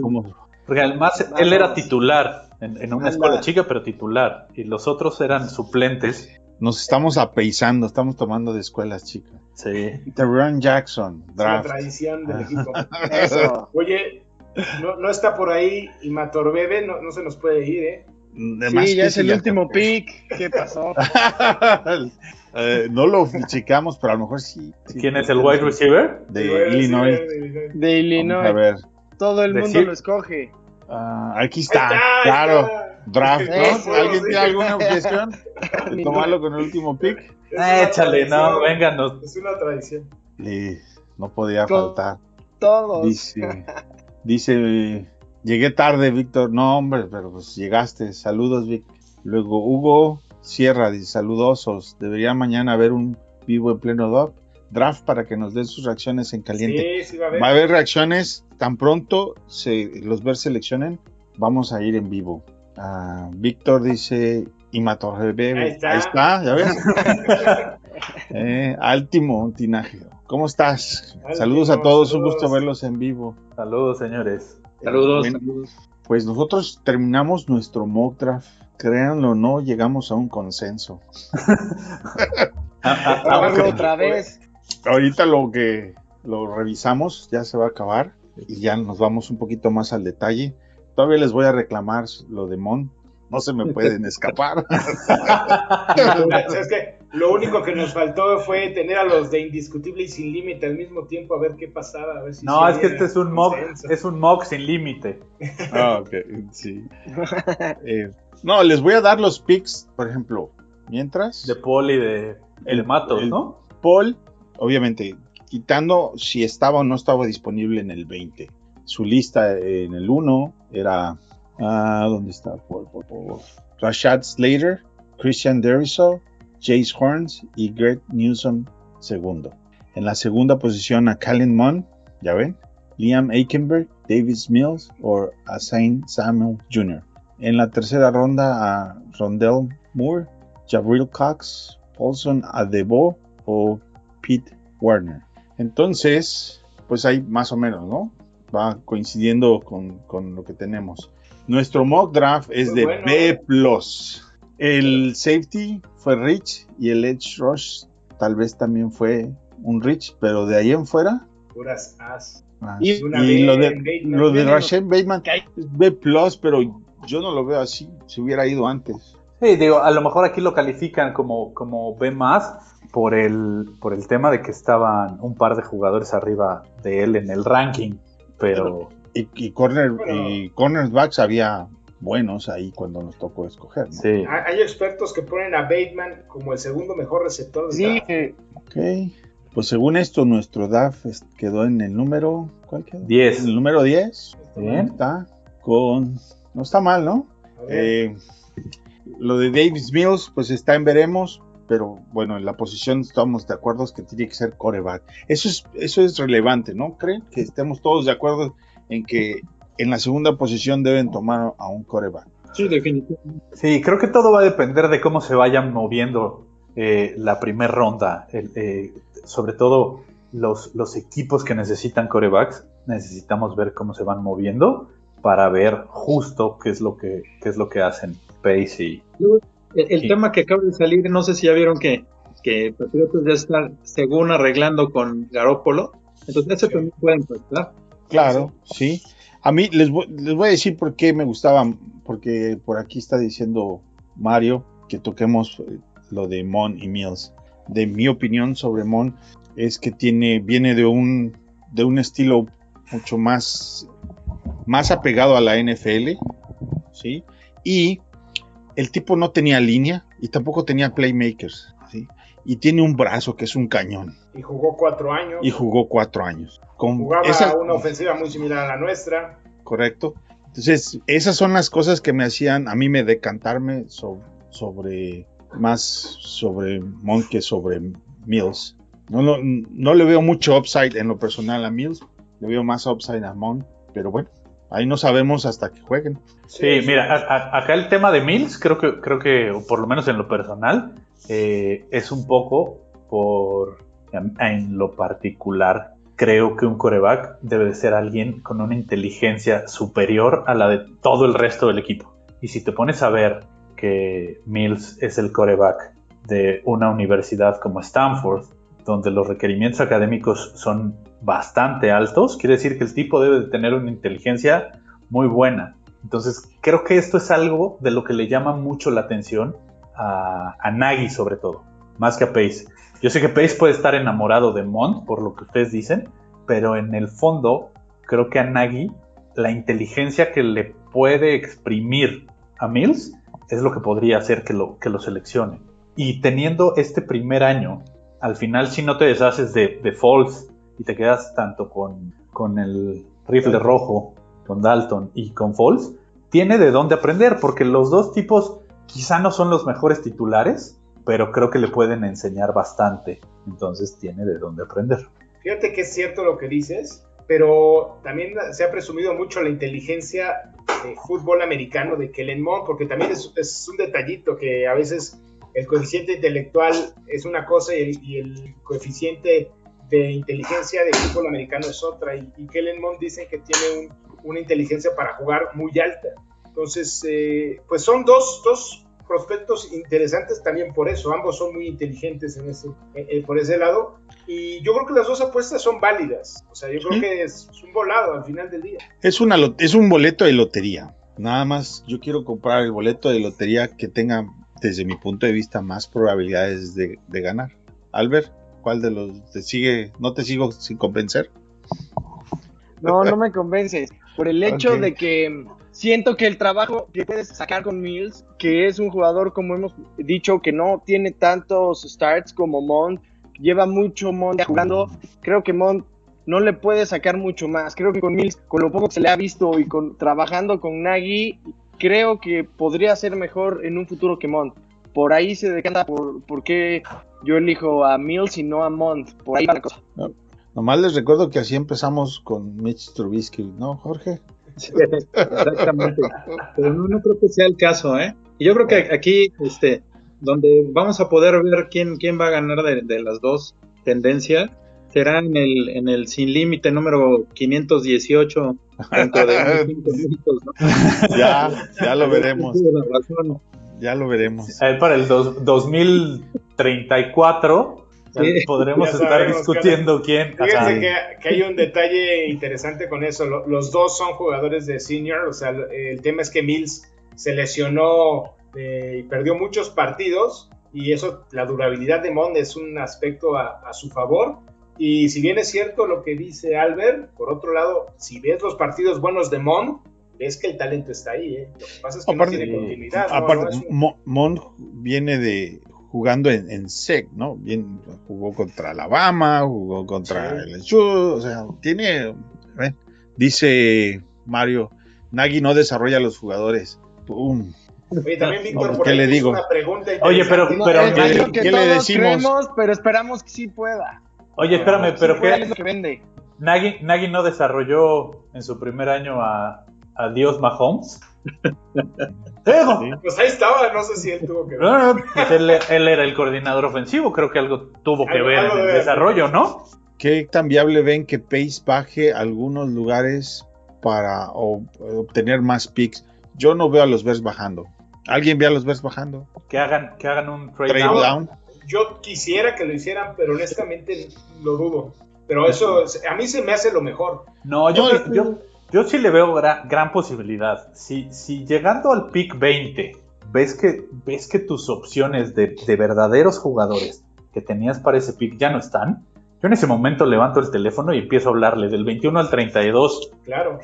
Porque además él era titular en, una escuela chica, pero titular. Y los otros eran suplentes. Nos estamos apeizando, estamos tomando de escuelas chicas. Sí. Teron Jackson, draft. la tradición del equipo. [LAUGHS] Eso. Oye, no, está por ahí y Matorbebe, no, no se nos puede ir, ¿eh? sí, ya es el último pick. ¿Qué pasó? [LAUGHS] Eh, no lo checamos, pero a lo mejor sí. ¿Quién es el wide receiver? De, Illinois. De Illinois. a ver. Todo el mundo lo escoge. Ah, aquí está, claro. Draft, ¿no? ¿Alguien tiene alguna objeción? [LAUGHS] Tomarlo con el último pick. Échale, no, vénganos. Es una tradición. no podía faltar. Todos. Dice, dice, llegué tarde, Víctor. No, hombre, pero pues llegaste. Saludos, Vic. Luego Hugo Sierra dice, saludosos. Debería mañana haber un vivo en pleno DOP draft para que nos den sus reacciones en caliente. Sí, sí va, a haber. va a haber reacciones tan pronto se, los ver seleccionen, vamos a ir en vivo. Uh, Víctor dice Imator Bebe. Ahí está. Ahí está, ya ves. [LAUGHS] eh, Altimo Tinaje. ¿Cómo estás? saludos a todos, un gusto verlos en vivo. Saludos, señores. Saludos. pues nosotros terminamos nuestro mock draft créanlo o no, llegamos a un consenso. [LAUGHS] otra vez. Ahorita lo que lo revisamos ya se va a acabar y ya nos vamos un poquito más al detalle. Todavía les voy a reclamar lo de Mon. No se me [LAUGHS] pueden escapar. es que lo único que nos faltó fue tener a los de Indiscutible y Sin Límite al mismo tiempo a ver qué pasaba. A ver si no, es que este es un mock, es un mock sin límite. Ah, ok, sí. Eh, no, les voy a dar los picks, por ejemplo, mientras. De Paul y de, el, Matos, ¿no? Paul, obviamente, quitando si estaba o no estaba disponible en el 20. Su lista en el 1 era. Ah, ¿Dónde está Paul? Rashad Slater, Christian Deriso, Jace Horns y Greg Newsom segundo. En la segunda posición a Callan Munn, ya ven, Liam Aikenberg, Davis Mills o Asain Samuel Jr. En la tercera ronda a Rondell Moore, Jabril Cox, Paulson Adebo o Pete Warner. Entonces, pues hay más o menos, ¿no? Va coincidiendo con, lo que tenemos. Nuestro mock draft es de B. El safety fue Rich y el edge rush tal vez también fue un Rich, pero de ahí en fuera. Puras as. Ah, y, lo de, lo de Bateman es B, pero yo no lo veo así. Se hubiera ido antes. Sí, digo, a lo mejor aquí lo califican como, como B más por el, por el tema de que estaban un par de jugadores arriba de él en el ranking, pero... y, y, corner, y cornerbacks había buenos ahí cuando nos tocó escoger. Sí. Hay expertos que ponen a Bateman como el segundo mejor receptor. Sí. Ok. Pues según esto, nuestro DAF quedó en el número. ¿Cuál quedó? 10. el número 10. Bien. Está con. No está mal, ¿no? Eh, lo de Davis Mills, pues está en veremos. Pero bueno, en la posición estamos de acuerdo que tiene que ser coreback. Eso es, eso es relevante, ¿no? ¿Creen que estemos todos de acuerdo en que en la segunda posición deben tomar a un coreback. Sí, definitivamente. Sí, creo que todo va a depender de cómo se vayan moviendo eh, la primera ronda. Eh, sobre todo los, los equipos que necesitan corebacks, necesitamos ver cómo se van moviendo para ver justo qué es lo que, es lo que hacen Pace y... El, tema que acaba de salir, no sé si ya vieron que, que Patriotas ya están según arreglando con Garópolo, entonces eso también puede impactar. Claro, sí. A mí les voy, les voy a decir por qué me gustaban, porque por aquí está diciendo Mario que toquemos eh, lo de Mon y Mills. De mi opinión sobre Mon es que tiene, viene de un, de un estilo mucho más, más apegado a la NFL, ¿sí? Y el tipo no tenía línea y tampoco tenía playmakers, ¿sí? Y tiene un brazo que es un cañón. Y jugó cuatro años. Y jugó cuatro años. Con Jugaba una ofensiva muy similar a la nuestra. Correcto. Entonces, esas son las cosas que me hacían a mí me decantarme sobre, más sobre Monk que sobre Mills. No, no, le veo mucho upside en lo personal a Mills, le veo más upside a Monk, pero bueno, ahí no sabemos hasta que jueguen. Sí, mira, acá el tema de Mills, creo que, creo que, por lo menos en lo personal, eh, es un poco por en lo particular, creo que un coreback debe de ser alguien con una inteligencia superior a la de todo el resto del equipo. Y si te pones a ver que Mills es el coreback de una universidad como Stanford, donde los requerimientos académicos son bastante altos, quiere decir que el tipo debe de tener una inteligencia muy buena. Entonces, creo que esto es algo de lo que le llama mucho la atención a, a Nagy sobre todo, más que a Pace. Yo sé que Pace puede estar enamorado de Mont, por lo que ustedes dicen, pero en el fondo creo que a Nagy la inteligencia que le puede exprimir a Mills es lo que podría hacer que lo, que lo seleccione. Y teniendo este primer año, al final si no te deshaces de, de Falls y te quedas tanto con, con el rifle rojo, con Dalton y con Falls, tiene de dónde aprender, porque los dos tipos quizá no son los mejores titulares, pero creo que le pueden enseñar bastante. Entonces tiene de dónde aprender. Fíjate que es cierto lo que dices, pero también se ha presumido mucho la inteligencia de fútbol americano de Kellen Mond, porque también es, un detallito que a veces el coeficiente intelectual es una cosa y el, coeficiente de inteligencia de fútbol americano es otra. Y, Kellen Mond dice que tiene una inteligencia para jugar muy alta. Entonces, eh, pues son dos, dos prospectos interesantes también por eso. Ambos son muy inteligentes en ese, eh, eh, por ese lado. Y yo creo que las dos apuestas son válidas. O sea, yo creo que es, un volado al final del día. Es, una, es un boleto de lotería. Nada más yo quiero comprar el boleto de lotería que tenga, desde mi punto de vista, más probabilidades de, de ganar. Albert, ¿cuál de los te sigue? ¿No te sigo sin convencer? No, no me convences. Por el hecho de que siento que el trabajo que puedes sacar con Mills, que es un jugador, como hemos dicho, que no tiene tantos starts como Mont, lleva mucho Mont jugando, creo que Mont no le puede sacar mucho más. Creo que con Mills, con lo poco que se le ha visto y con trabajando con Nagy, creo que podría ser mejor en un futuro que Mont. Por ahí se decanta por, por qué yo elijo a Mills y no a Mont. Por ahí va la cosa. Nomás les recuerdo que así empezamos con Mitch Trubisky, ¿no, Jorge? exactamente. Pero no, creo que sea el caso, ¿eh? Y yo creo que aquí, este, donde vamos a poder ver quién, quién va a ganar de, las dos tendencias, será en el, en el sin límite número 518 dentro de [LAUGHS] minutos, ¿no? Ya, ya lo veremos. Ya lo veremos. para el dos, 2034 podremos [LAUGHS] estar discutiendo quién. Fíjense que, hay un detalle interesante con eso. Los dos son jugadores de senior. O sea, el tema es que Mills se lesionó eh, y perdió muchos partidos. Y eso, la durabilidad de Mond es un aspecto a, su favor. Y si bien es cierto lo que dice Albert, por otro lado, si ves los partidos buenos de Mond, ves que el talento está ahí. ¿eh? Lo que pasa es que no tiene continuidad. Aparte, Mond viene de jugando en, SEC, ¿no? Bien, jugó contra Alabama, jugó contra el Sud, o sea, tiene, ¿eh? dice Mario, Nagy no desarrolla a los jugadores. ¡Pum! Oye, también Víctor, ¿qué le digo? Una pregunta Oye, pero, pero ¿qué, le decimos? pero esperamos que sí pueda. Oye, espérame, pero ¿qué? Que vende. Nagy, no desarrolló en su primer año a, a Dios Mahomes. [LAUGHS] Pues ahí estaba, no sé si él tuvo que ver. Pues él, era el coordinador ofensivo, creo que algo tuvo que ver en el desarrollo, ¿no? ¿Qué tan viable ven que Pace baje algunos lugares para obtener más picks? Yo no veo a los Bears bajando. ¿Alguien ve a los Bears bajando? Que hagan, que hagan un trade, down. Yo quisiera que lo hicieran, pero honestamente lo dudo. Pero eso a mí se me hace lo mejor. No, yo, yo, yo sí le veo gran, posibilidad. Si, si, llegando al pick 20 ves que, ves que tus opciones de, verdaderos jugadores que tenías para ese pick ya no están, yo en ese momento levanto el teléfono y empiezo a hablarle del 21 al 32. Claro.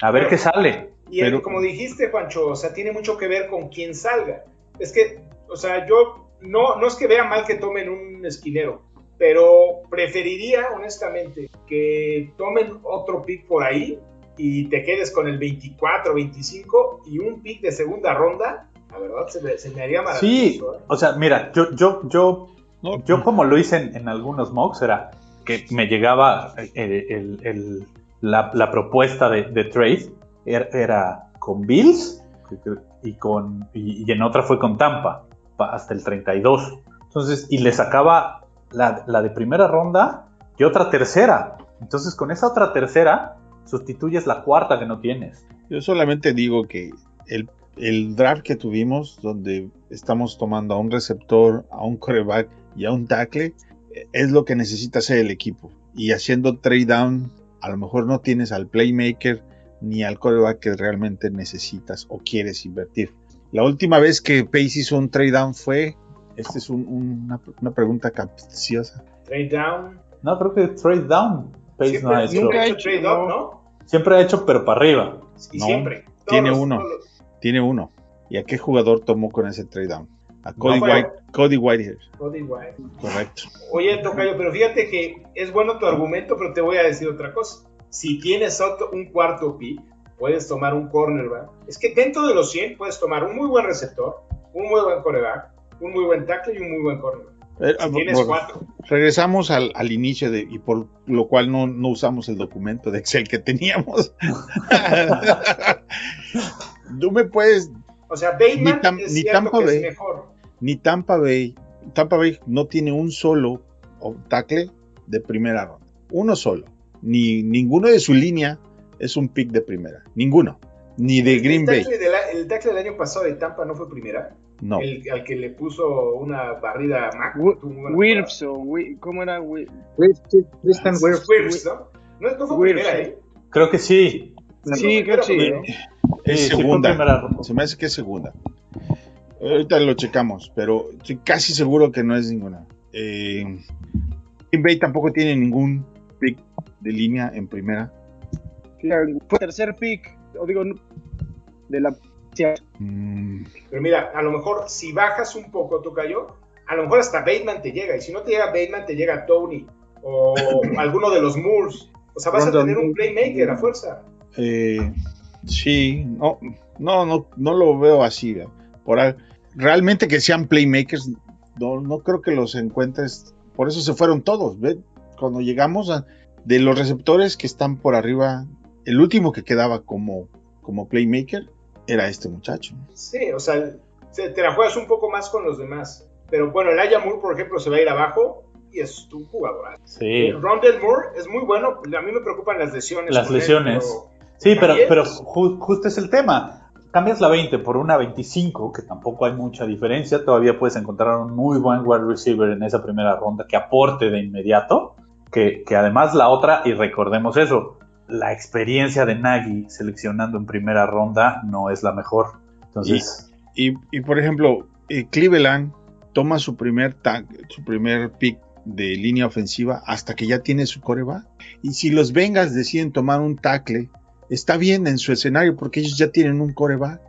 A ver qué sale. Y Pero... como dijiste, Juancho, o sea, tiene mucho que ver con quién salga. Es que, o sea, yo no, no es que vea mal que tomen un esquinero, pero preferiría, honestamente, que tomen otro pick por ahí y te quedes con el 24, 25 y un pick de segunda ronda, la verdad se me, se me haría maravilloso. Sí, ¿eh? o sea, mira, yo, yo, yo, yo como lo hice en, algunos mocks, era que me llegaba eh, el, la, propuesta de, de trade, era, con Bills y, con, y, en otra fue con Tampa, hasta el 32. Entonces, y le sacaba la, la de primera ronda y otra tercera. Entonces, con esa otra tercera, sustituyes la cuarta que no tienes. Yo solamente digo que el, el draft que tuvimos, donde estamos tomando a un receptor, a un coreback y a un tackle, es lo que necesita hacer el equipo. Y haciendo trade down, a lo mejor no tienes al playmaker ni al coreback que realmente necesitas o quieres invertir. La última vez que Pace hizo un trade down fue, esta es una, una, pregunta capciosa. Trade down. No, creo que trade down. Pace no ha hecho. ha hecho trade ¿no? Siempre ha hecho, pero para arriba. Y siempre. Tiene uno. Tiene uno. ¿Y a qué jugador tomó con ese trade down? A Cody, White, Cody Whitehair. Cody White. Correcto. Oye, Tocayo, pero fíjate que es bueno tu argumento, pero te voy a decir otra cosa. Si tienes un cuarto pick, puedes tomar un cornerback. Es que dentro de los 100 puedes tomar un muy buen receptor, un muy buen coreback, un muy buen tackle y un muy buen cornerback. Eh, tienes cuatro. Regresamos al, inicio de, y por lo cual no, usamos el documento de Excel que teníamos. [LAUGHS] Tú me puedes. O sea, Bateman ni, Tampa Bay, mejor. Ni Tampa Bay. Tampa Bay no tiene un solo tackle de primera ronda. Uno solo. Ni ninguno de su línea es un pick de primera. Ninguno. ni de Green Bay. el tackle del año pasado de Tampa no fue primera. No. El, al que le puso una barrida a Mac. Wirfs o ¿cómo era? Tristan Wirfs, ¿no? ¿no? No fue primera, ¿eh? Creo que sí. Sí, creo que sí. Es segunda. Se me hace que es segunda. Ahorita lo checamos, pero estoy casi seguro que no es ninguna. Eh, Green Bay tampoco tiene ningún pick de línea en primera. Fue tercer pick, o digo, de la. Mm. Pero mira, a lo mejor si bajas un poco, Tocayo, a lo mejor hasta Bateman te llega. Y si no te llega Bateman, te llega Tony o [LAUGHS] alguno de los Moores. O sea, vas a tener un playmaker a fuerza. Eh, sí, no, no, no, no lo veo así. Por, realmente que sean playmakers, no, no creo que los encuentres. Por eso se fueron todos. ¿ve? Cuando llegamos a, de los receptores que están por arriba, el último que quedaba como, como playmaker era este muchacho. Sí, o sea, te la juegas un poco más con los demás. Pero bueno, el Aya Moore, por ejemplo, se va a ir abajo y es un jugador. Sí. Rondell Moore es muy bueno. A mí me preocupan las lesiones. Las lesiones. sí, pero, pero justo es el tema cambias la 20 por una 25, que tampoco hay mucha diferencia, todavía puedes encontrar un muy buen wide receiver en esa primera ronda que aporte de inmediato, que, además la otra, y recordemos eso, la experiencia de Nagy seleccionando en primera ronda no es la mejor. Entonces... Y, por ejemplo, eh, Cleveland toma su primer, su primer pick de línea ofensiva hasta que ya tiene su coreba. Y si los Vengas deciden tomar un tackle está bien en su escenario porque ellos ya tienen un coreback.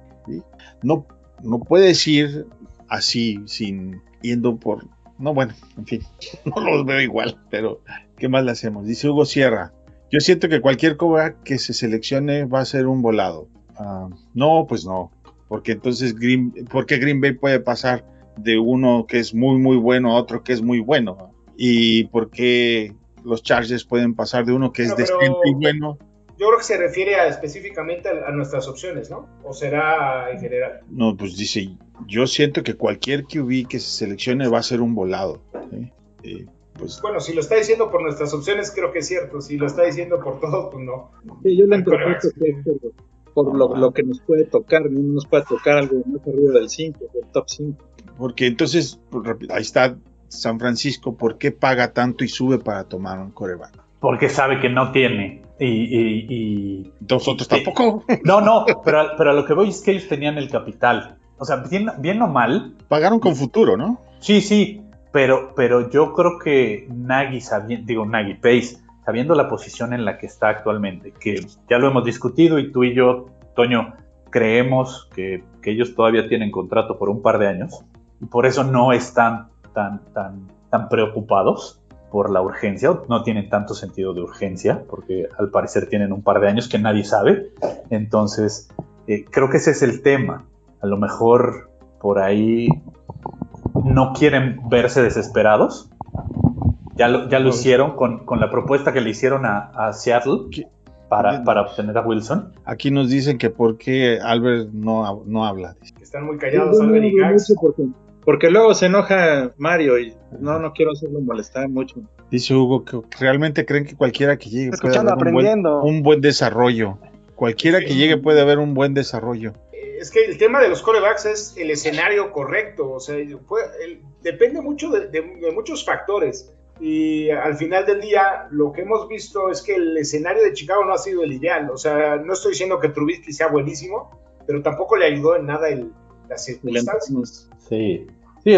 No, no puedes ir así sin yendo por... No, bueno, en fin, [LAUGHS] no los veo igual, pero ¿qué más le hacemos? Dice Hugo Sierra, yo siento que cualquier coreback que se seleccione va a ser un volado. Ah, no, pues no, porque entonces Green, porque Green Bay puede pasar de uno que es muy muy bueno a otro que es muy bueno y porque los Chargers pueden pasar de uno que es decente y bueno yo creo que se refiere a, específicamente a, nuestras opciones, ¿no? ¿O será en general? No, pues dice, yo siento que cualquier QB que se seleccione va a ser un volado. Eh, pues, bueno, si lo está diciendo por nuestras opciones, creo que es cierto. Si lo está diciendo por todo, pues no. Sí, yo lo interpreto por, por lo, lo, que nos puede tocar, no nos puede tocar algo más arriba del 5, del top 5. Porque entonces, pues, ahí está San Francisco, ¿por qué paga tanto y sube para tomar un coreback? Porque sabe que no tiene. Y, y, y nosotros tampoco. [LAUGHS] No, no, pero, pero a lo que voy es que ellos tenían el capital. O sea, bien, bien o mal. Pagaron con futuro, ¿no? Sí, sí, pero, pero yo creo que Nagy, digo Nagy Pace, sabiendo la posición en la que está actualmente, que ya lo hemos discutido y tú y yo, Toño, creemos que, que ellos todavía tienen contrato por un par de años y por eso no están tan, tan, tan preocupados por la urgencia, no tienen tanto sentido de urgencia, porque al parecer tienen un par de años que nadie sabe. Entonces, eh, creo que ese es el tema. A lo mejor por ahí no quieren verse desesperados. Ya lo, ya lo hicieron con, la propuesta que le hicieron a, Seattle para, para, obtener a Wilson. Aquí nos dicen que por qué Albert no, no habla. están muy callados Albert y Gax. Porque luego se enoja Mario y no, no quiero hacerlo molestar mucho. Dice Hugo que realmente creen que cualquiera que llegue puede haber un buen, un buen, desarrollo. Cualquiera que llegue puede haber un buen desarrollo. Es que el tema de los corebacks es el escenario correcto. O sea, depende mucho de, muchos factores. Y al final del día, lo que hemos visto es que el escenario de Chicago no ha sido el ideal. O sea, no estoy diciendo que Trubisky sea buenísimo, pero tampoco le ayudó en nada el, las circunstancias. Sí. Sí,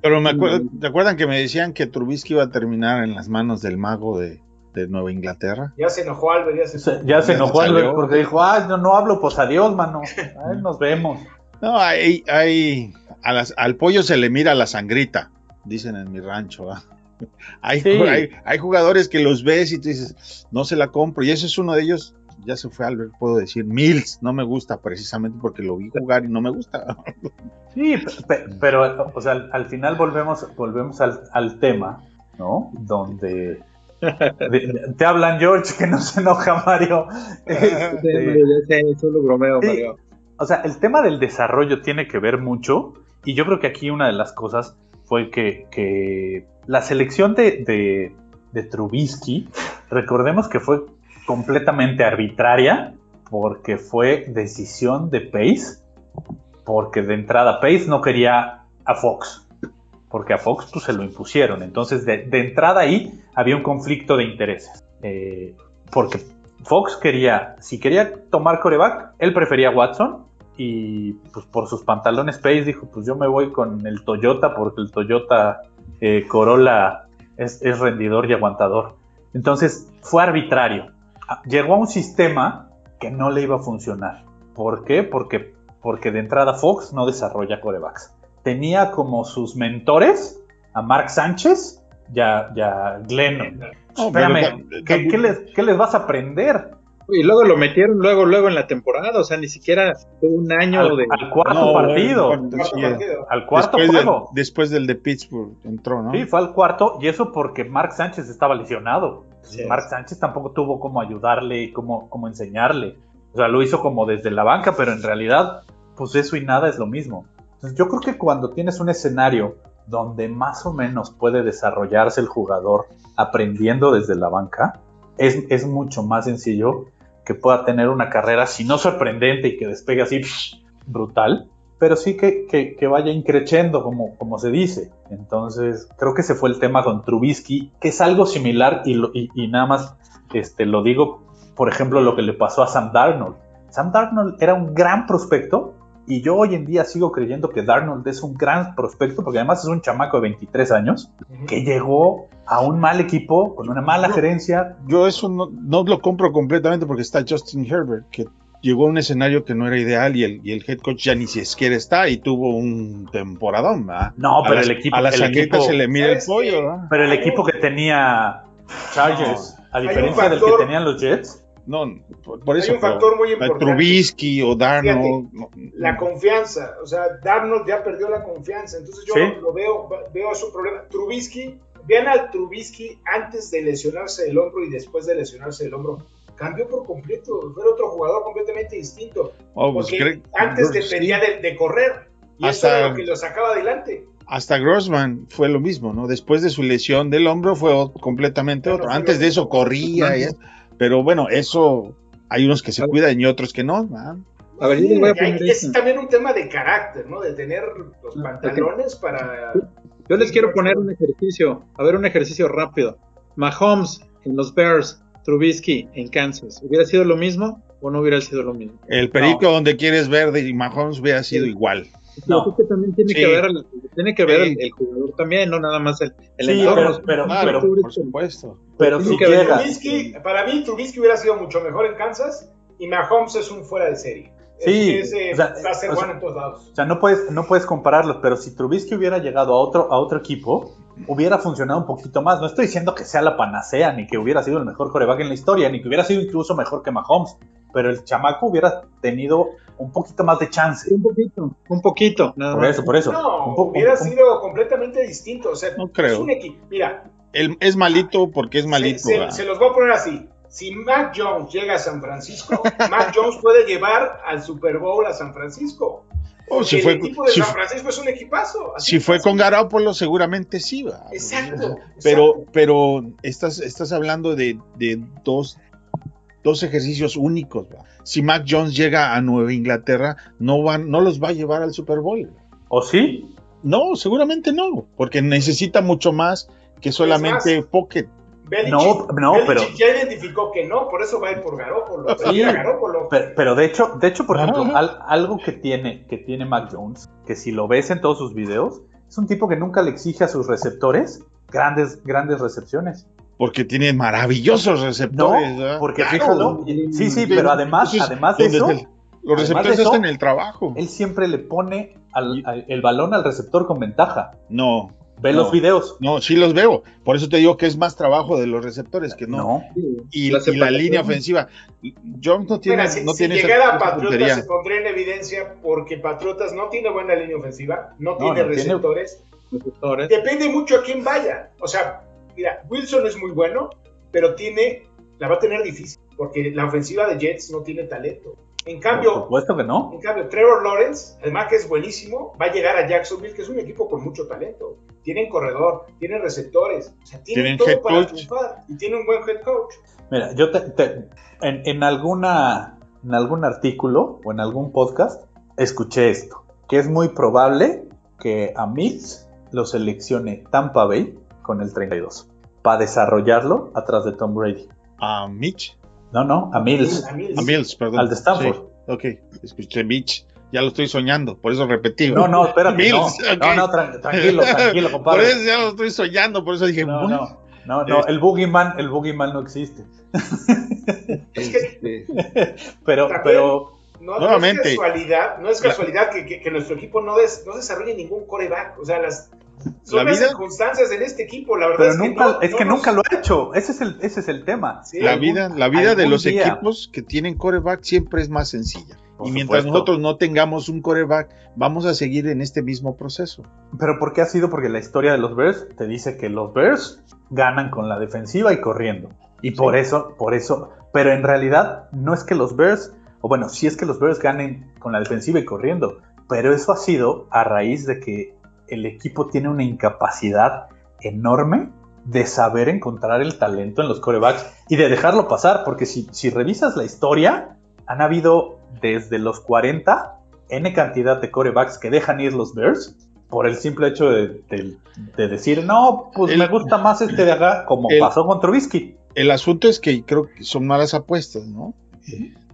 pero me acuerdo, ¿te acuerdan que me decían que Trubisky iba a terminar en las manos del mago de, Nueva Inglaterra? Ya se enojó Albert, ya se, ya se enojó Albert porque dijo, ah, no, no hablo, pues adiós, mano. Ahí nos vemos. No, hay, hay a las, al pollo se le mira la sangrita, dicen en mi rancho. [LAUGHS] Hay, hay, hay, jugadores que los ves y tú dices, no se la compro. Y ese es uno de ellos ya se fue Albert, puedo decir, Mills no me gusta precisamente porque lo vi jugar y no me gusta. [LAUGHS] Sí, pero, o sea, al, final volvemos, volvemos al, tema, ¿no? Donde [LAUGHS] te hablan George, que no se enoja Mario. [LAUGHS] Este, solo bromeo, Mario. O sea, el tema del desarrollo tiene que ver mucho y yo creo que aquí una de las cosas fue que, la selección de, de Trubisky, recordemos que fue completamente arbitraria porque fue decisión de Pace, porque de entrada Pace no quería a Fox, porque a Fox pues, se lo impusieron. Entonces, de, entrada ahí había un conflicto de intereses. Eh, porque Fox quería, si quería tomar coreback, él prefería Watson y pues por sus pantalones Pace dijo, pues yo me voy con el Toyota porque el Toyota eh, Corolla es, rendidor y aguantador. Entonces fue arbitrario. Ah, llegó a un sistema que no le iba a funcionar. ¿Por qué? Porque, porque de entrada Fox no desarrolla corebacks. Tenía como sus mentores a Mark Sánchez y a, Glenn. Espérame, ¿qué, les, ¿qué les vas a aprender? Y luego lo metieron luego, luego en la temporada, o sea, ni siquiera fue un año al, de... Al cuarto partido. Al cuarto después juego. después del de Pittsburgh entró, ¿no? Sí, fue al cuarto, y eso porque Mark Sánchez estaba lesionado. Mark Sánchez tampoco tuvo como ayudarle y como, como enseñarle. O sea, lo hizo como desde la banca, pero en realidad, pues eso y nada es lo mismo. Yo creo que cuando tienes un escenario donde más o menos puede desarrollarse el jugador aprendiendo desde la banca, es, es mucho más sencillo que pueda tener una carrera, si no sorprendente y que despegue así brutal, pero sí que, que, vaya increciendo, como, como se dice. Entonces, creo que ese fue el tema con Trubisky, que es algo similar y, y, nada más este, lo digo, por ejemplo, lo que le pasó a Sam Darnold. Sam Darnold era un gran prospecto y yo hoy en día sigo creyendo que Darnold es un gran prospecto, porque además es un chamaco de 23 años que llegó a un mal equipo, con una mala gerencia. Yo eso no, lo compro completamente porque está Justin Herbert, que llegó a un escenario que no era ideal y el, y el head coach ya ni siquiera está y tuvo un temporadón. No, pero el equipo. A la se le mira el pollo. Pero el equipo que tenía Chargers, a diferencia del que tenían los Jets. No, por, eso. Hay un factor muy importante. Trubisky o Darnold. la confianza. O sea, Darnold ya perdió la confianza. Entonces yo lo veo, veo su problema. Trubisky, vean al Trubisky antes de lesionarse el hombro y después de lesionarse el hombro. Cambió por completo. Fue otro jugador completamente distinto. Oh, pues porque antes dependía de, correr. Y eso era lo que lo sacaba adelante hasta Grossman fue lo mismo, ¿no? Después de su lesión del hombro fue completamente otro. Antes de eso corría. Y, pero bueno, eso hay unos que se cuidan y otros que no. A ver, yo voy a poner es también un tema de carácter, ¿no? De tener los pantalones para. Yo les quiero poner un ejercicio, a ver, un ejercicio rápido. Mahomes en los Bears, Trubisky en Kansas, ¿hubiera sido lo mismo o no hubiera sido lo mismo? El perico donde quieres ver de Mahomes hubiera sido igual. No. que también tiene que ver, el, tiene que ver el, jugador también, no nada más el, el entorno. Pero, pero, por supuesto. Pero si Trubisky, para mí Trubisky hubiera sido mucho mejor en Kansas y Mahomes es un fuera de serie. Sí, va a ser bueno en todos lados. O sea, no puedes, no puedes compararlos, pero si Trubisky hubiera llegado a otro, a otro equipo, hubiera funcionado un poquito más. No estoy diciendo que sea la panacea, ni que hubiera sido el mejor coreback en la historia, ni que hubiera sido incluso mejor que Mahomes, pero el chamaco hubiera tenido un poquito más de chance. Un poquito, un poquito. por eso, por eso. No, hubiera sido completamente distinto. O sea, no creo. Es un equipo. Mira. es malito porque es malito. Se, los voy a poner así. Si Mac Jones llega a San Francisco, [LAUGHS] Mac Jones puede llevar al Super Bowl a San Francisco. Oh, si fue, el equipo de San Francisco es un equipazo. si fue con Garoppolo, seguramente sí va. Exacto. Pero, pero estás, estás hablando de, de dos, dos ejercicios únicos. ¿va? si Mac Jones llega a Nueva Inglaterra, no, van, no los va a llevar al Super Bowl. ¿O sí? No, seguramente no, porque necesita mucho más que solamente pocket. no, no, pero ya identificó que no, por eso va a ir por Garópolo. Sí, pero, de hecho, de hecho, por ejemplo, algo que tiene, que tiene Mac Jones, que si lo ves en todos sus videos, es un tipo que nunca le exige a sus receptores grandes, grandes recepciones porque tiene maravillosos receptores. No, porque fíjalo, sí, sí, pero además, además de eso, los receptores están en el trabajo. Él siempre le pone el balón al receptor con ventaja. No. Ve los videos. No, sí los veo. Por eso te digo que es más trabajo de los receptores que no. no. Y, la, línea ofensiva. Jones no tiene. si, no si llegara a Patriotas se pondría en evidencia porque Patriotas no tiene buena línea ofensiva, no, tiene receptores. Depende mucho a quién vaya. O sea, Mira, Wilson es muy bueno, pero tiene, la va a tener difícil, porque la ofensiva de Jets no tiene talento. En cambio, Por supuesto que no. En cambio, Trevor Lawrence, además que es buenísimo, va a llegar a Jacksonville, que es un equipo con mucho talento. Tienen corredor, tienen receptores, o sea, tienen, todo para triunfar y tiene un buen head coach. Mira, yo te, en, en, alguna en algún artículo o en algún podcast, escuché esto, que es muy probable que a Mitch lo seleccione Tampa Bay con el 32 para desarrollarlo atrás de Tom Brady. ¿A Mitch? No, no, a Mills. A Mills, perdón. Al de Stanford. Sí. Ok, escuché Mitch. Ya lo estoy soñando, por eso repetí. No, no, espérate. [LAUGHS] Mills, no, no, tranquilo, tranquilo, [LAUGHS] compadre. Por eso ya lo estoy soñando, por eso dije. No, no, no, no, el Boogeyman, el Boogeyman no existe. [LAUGHS] Es que, pero, pero no, Nuevamente, es casualidad, no es casualidad que, que, nuestro equipo no, des, no desarrolle ningún coreback. O sea, las, son la las vida, circunstancias en este equipo, la verdad es que, nunca, no, es que nunca lo ha hecho. Ese es el, ese es el tema. Sí, la vida, la vida de los día. equipos que tienen coreback siempre es más sencilla. Por y mientras supuesto. nosotros no tengamos un coreback, vamos a seguir en este mismo proceso. ¿Pero por qué ha sido? Porque la historia de los Bears te dice que los Bears ganan con la defensiva y corriendo. Y por sí. eso, por eso, pero en realidad no es que los Bears o bueno, si es que los Bears ganen con la defensiva y corriendo, pero eso ha sido a raíz de que el equipo tiene una incapacidad enorme de saber encontrar el talento en los corebacks y de dejarlo pasar, porque si, si revisas la historia, han habido desde los 40 N cantidad de corebacks que dejan ir los Bears por el simple hecho de, de, de decir, no, pues el, me gusta más este de acá, como el, pasó con Trubisky. El asunto es que creo que son malas apuestas, ¿no?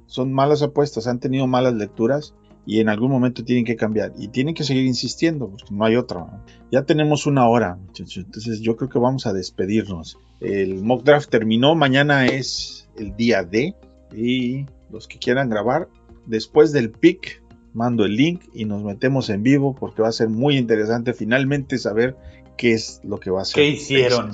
son malas apuestas, han tenido malas lecturas y en algún momento tienen que cambiar y tienen que seguir insistiendo porque no hay otra. ¿no? Ya tenemos una hora, muchachos, entonces yo creo que vamos a despedirnos. El mock draft terminó, mañana es el día D y los que quieran grabar, después del pick, mando el link y nos metemos en vivo porque va a ser muy interesante finalmente saber qué es lo que va a hacer. ¿Qué hicieron?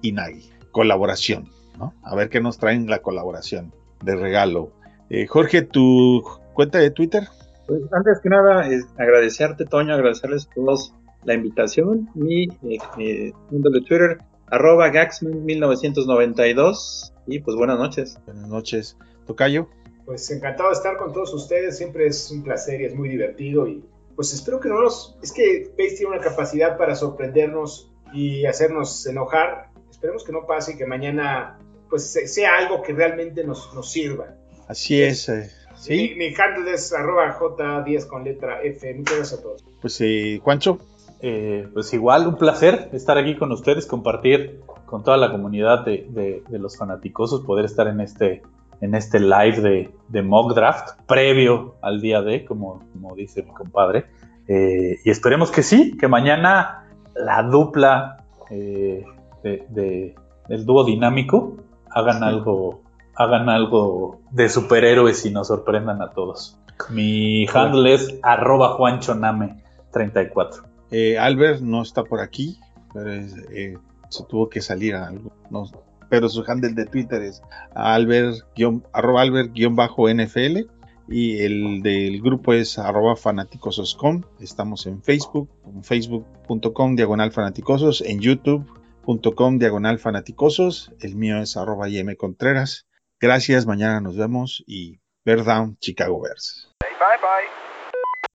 Y Nagy. Colaboración, ¿no? A ver qué nos traen la colaboración de regalo. Eh, Jorge, ¿tu cuenta de Twitter? Pues antes que nada, es agradecerte, Toño, agradecerles a todos la invitación. Mi eh, eh, mundo de Twitter, arroba Gaxman1992. Y pues buenas noches. Buenas noches. Tocayo. Pues encantado de estar con todos ustedes. Siempre es un placer y es muy divertido. Y pues espero que no nos. Es que Pace tiene una capacidad para sorprendernos y hacernos enojar. Esperemos que no pase y que mañana pues sea algo que realmente nos, nos sirva. Así es. Eh, ¿sí? Mi, mi, handle es arroba J10 con letra F. Muchas gracias a todos. Pues, eh, Juancho. Eh, pues igual, un placer estar aquí con ustedes, compartir con toda la comunidad de, de, de los fanaticosos, poder estar en este, en este live de, de, mock draft previo al día de, como, como dice mi compadre. Eh, y esperemos que sí, que mañana la dupla eh, de, del dúo dinámico hagan sí. algo hagan algo de superhéroes y nos sorprendan a todos. Mi handle es arroba juanchoname34. Eh, Albert no está por aquí, pero eh, se tuvo que salir a algo. Pero su handle de Twitter es albert arroba albert-nfl y el del grupo es arroba fanaticososcom. Estamos en Facebook, facebook.com diagonal fanaticosos, en youtube.com diagonal fanaticosos. El mío es arroba Contreras. Gracias, mañana nos vemos y Bear Down Chicago Bears. Bye bye.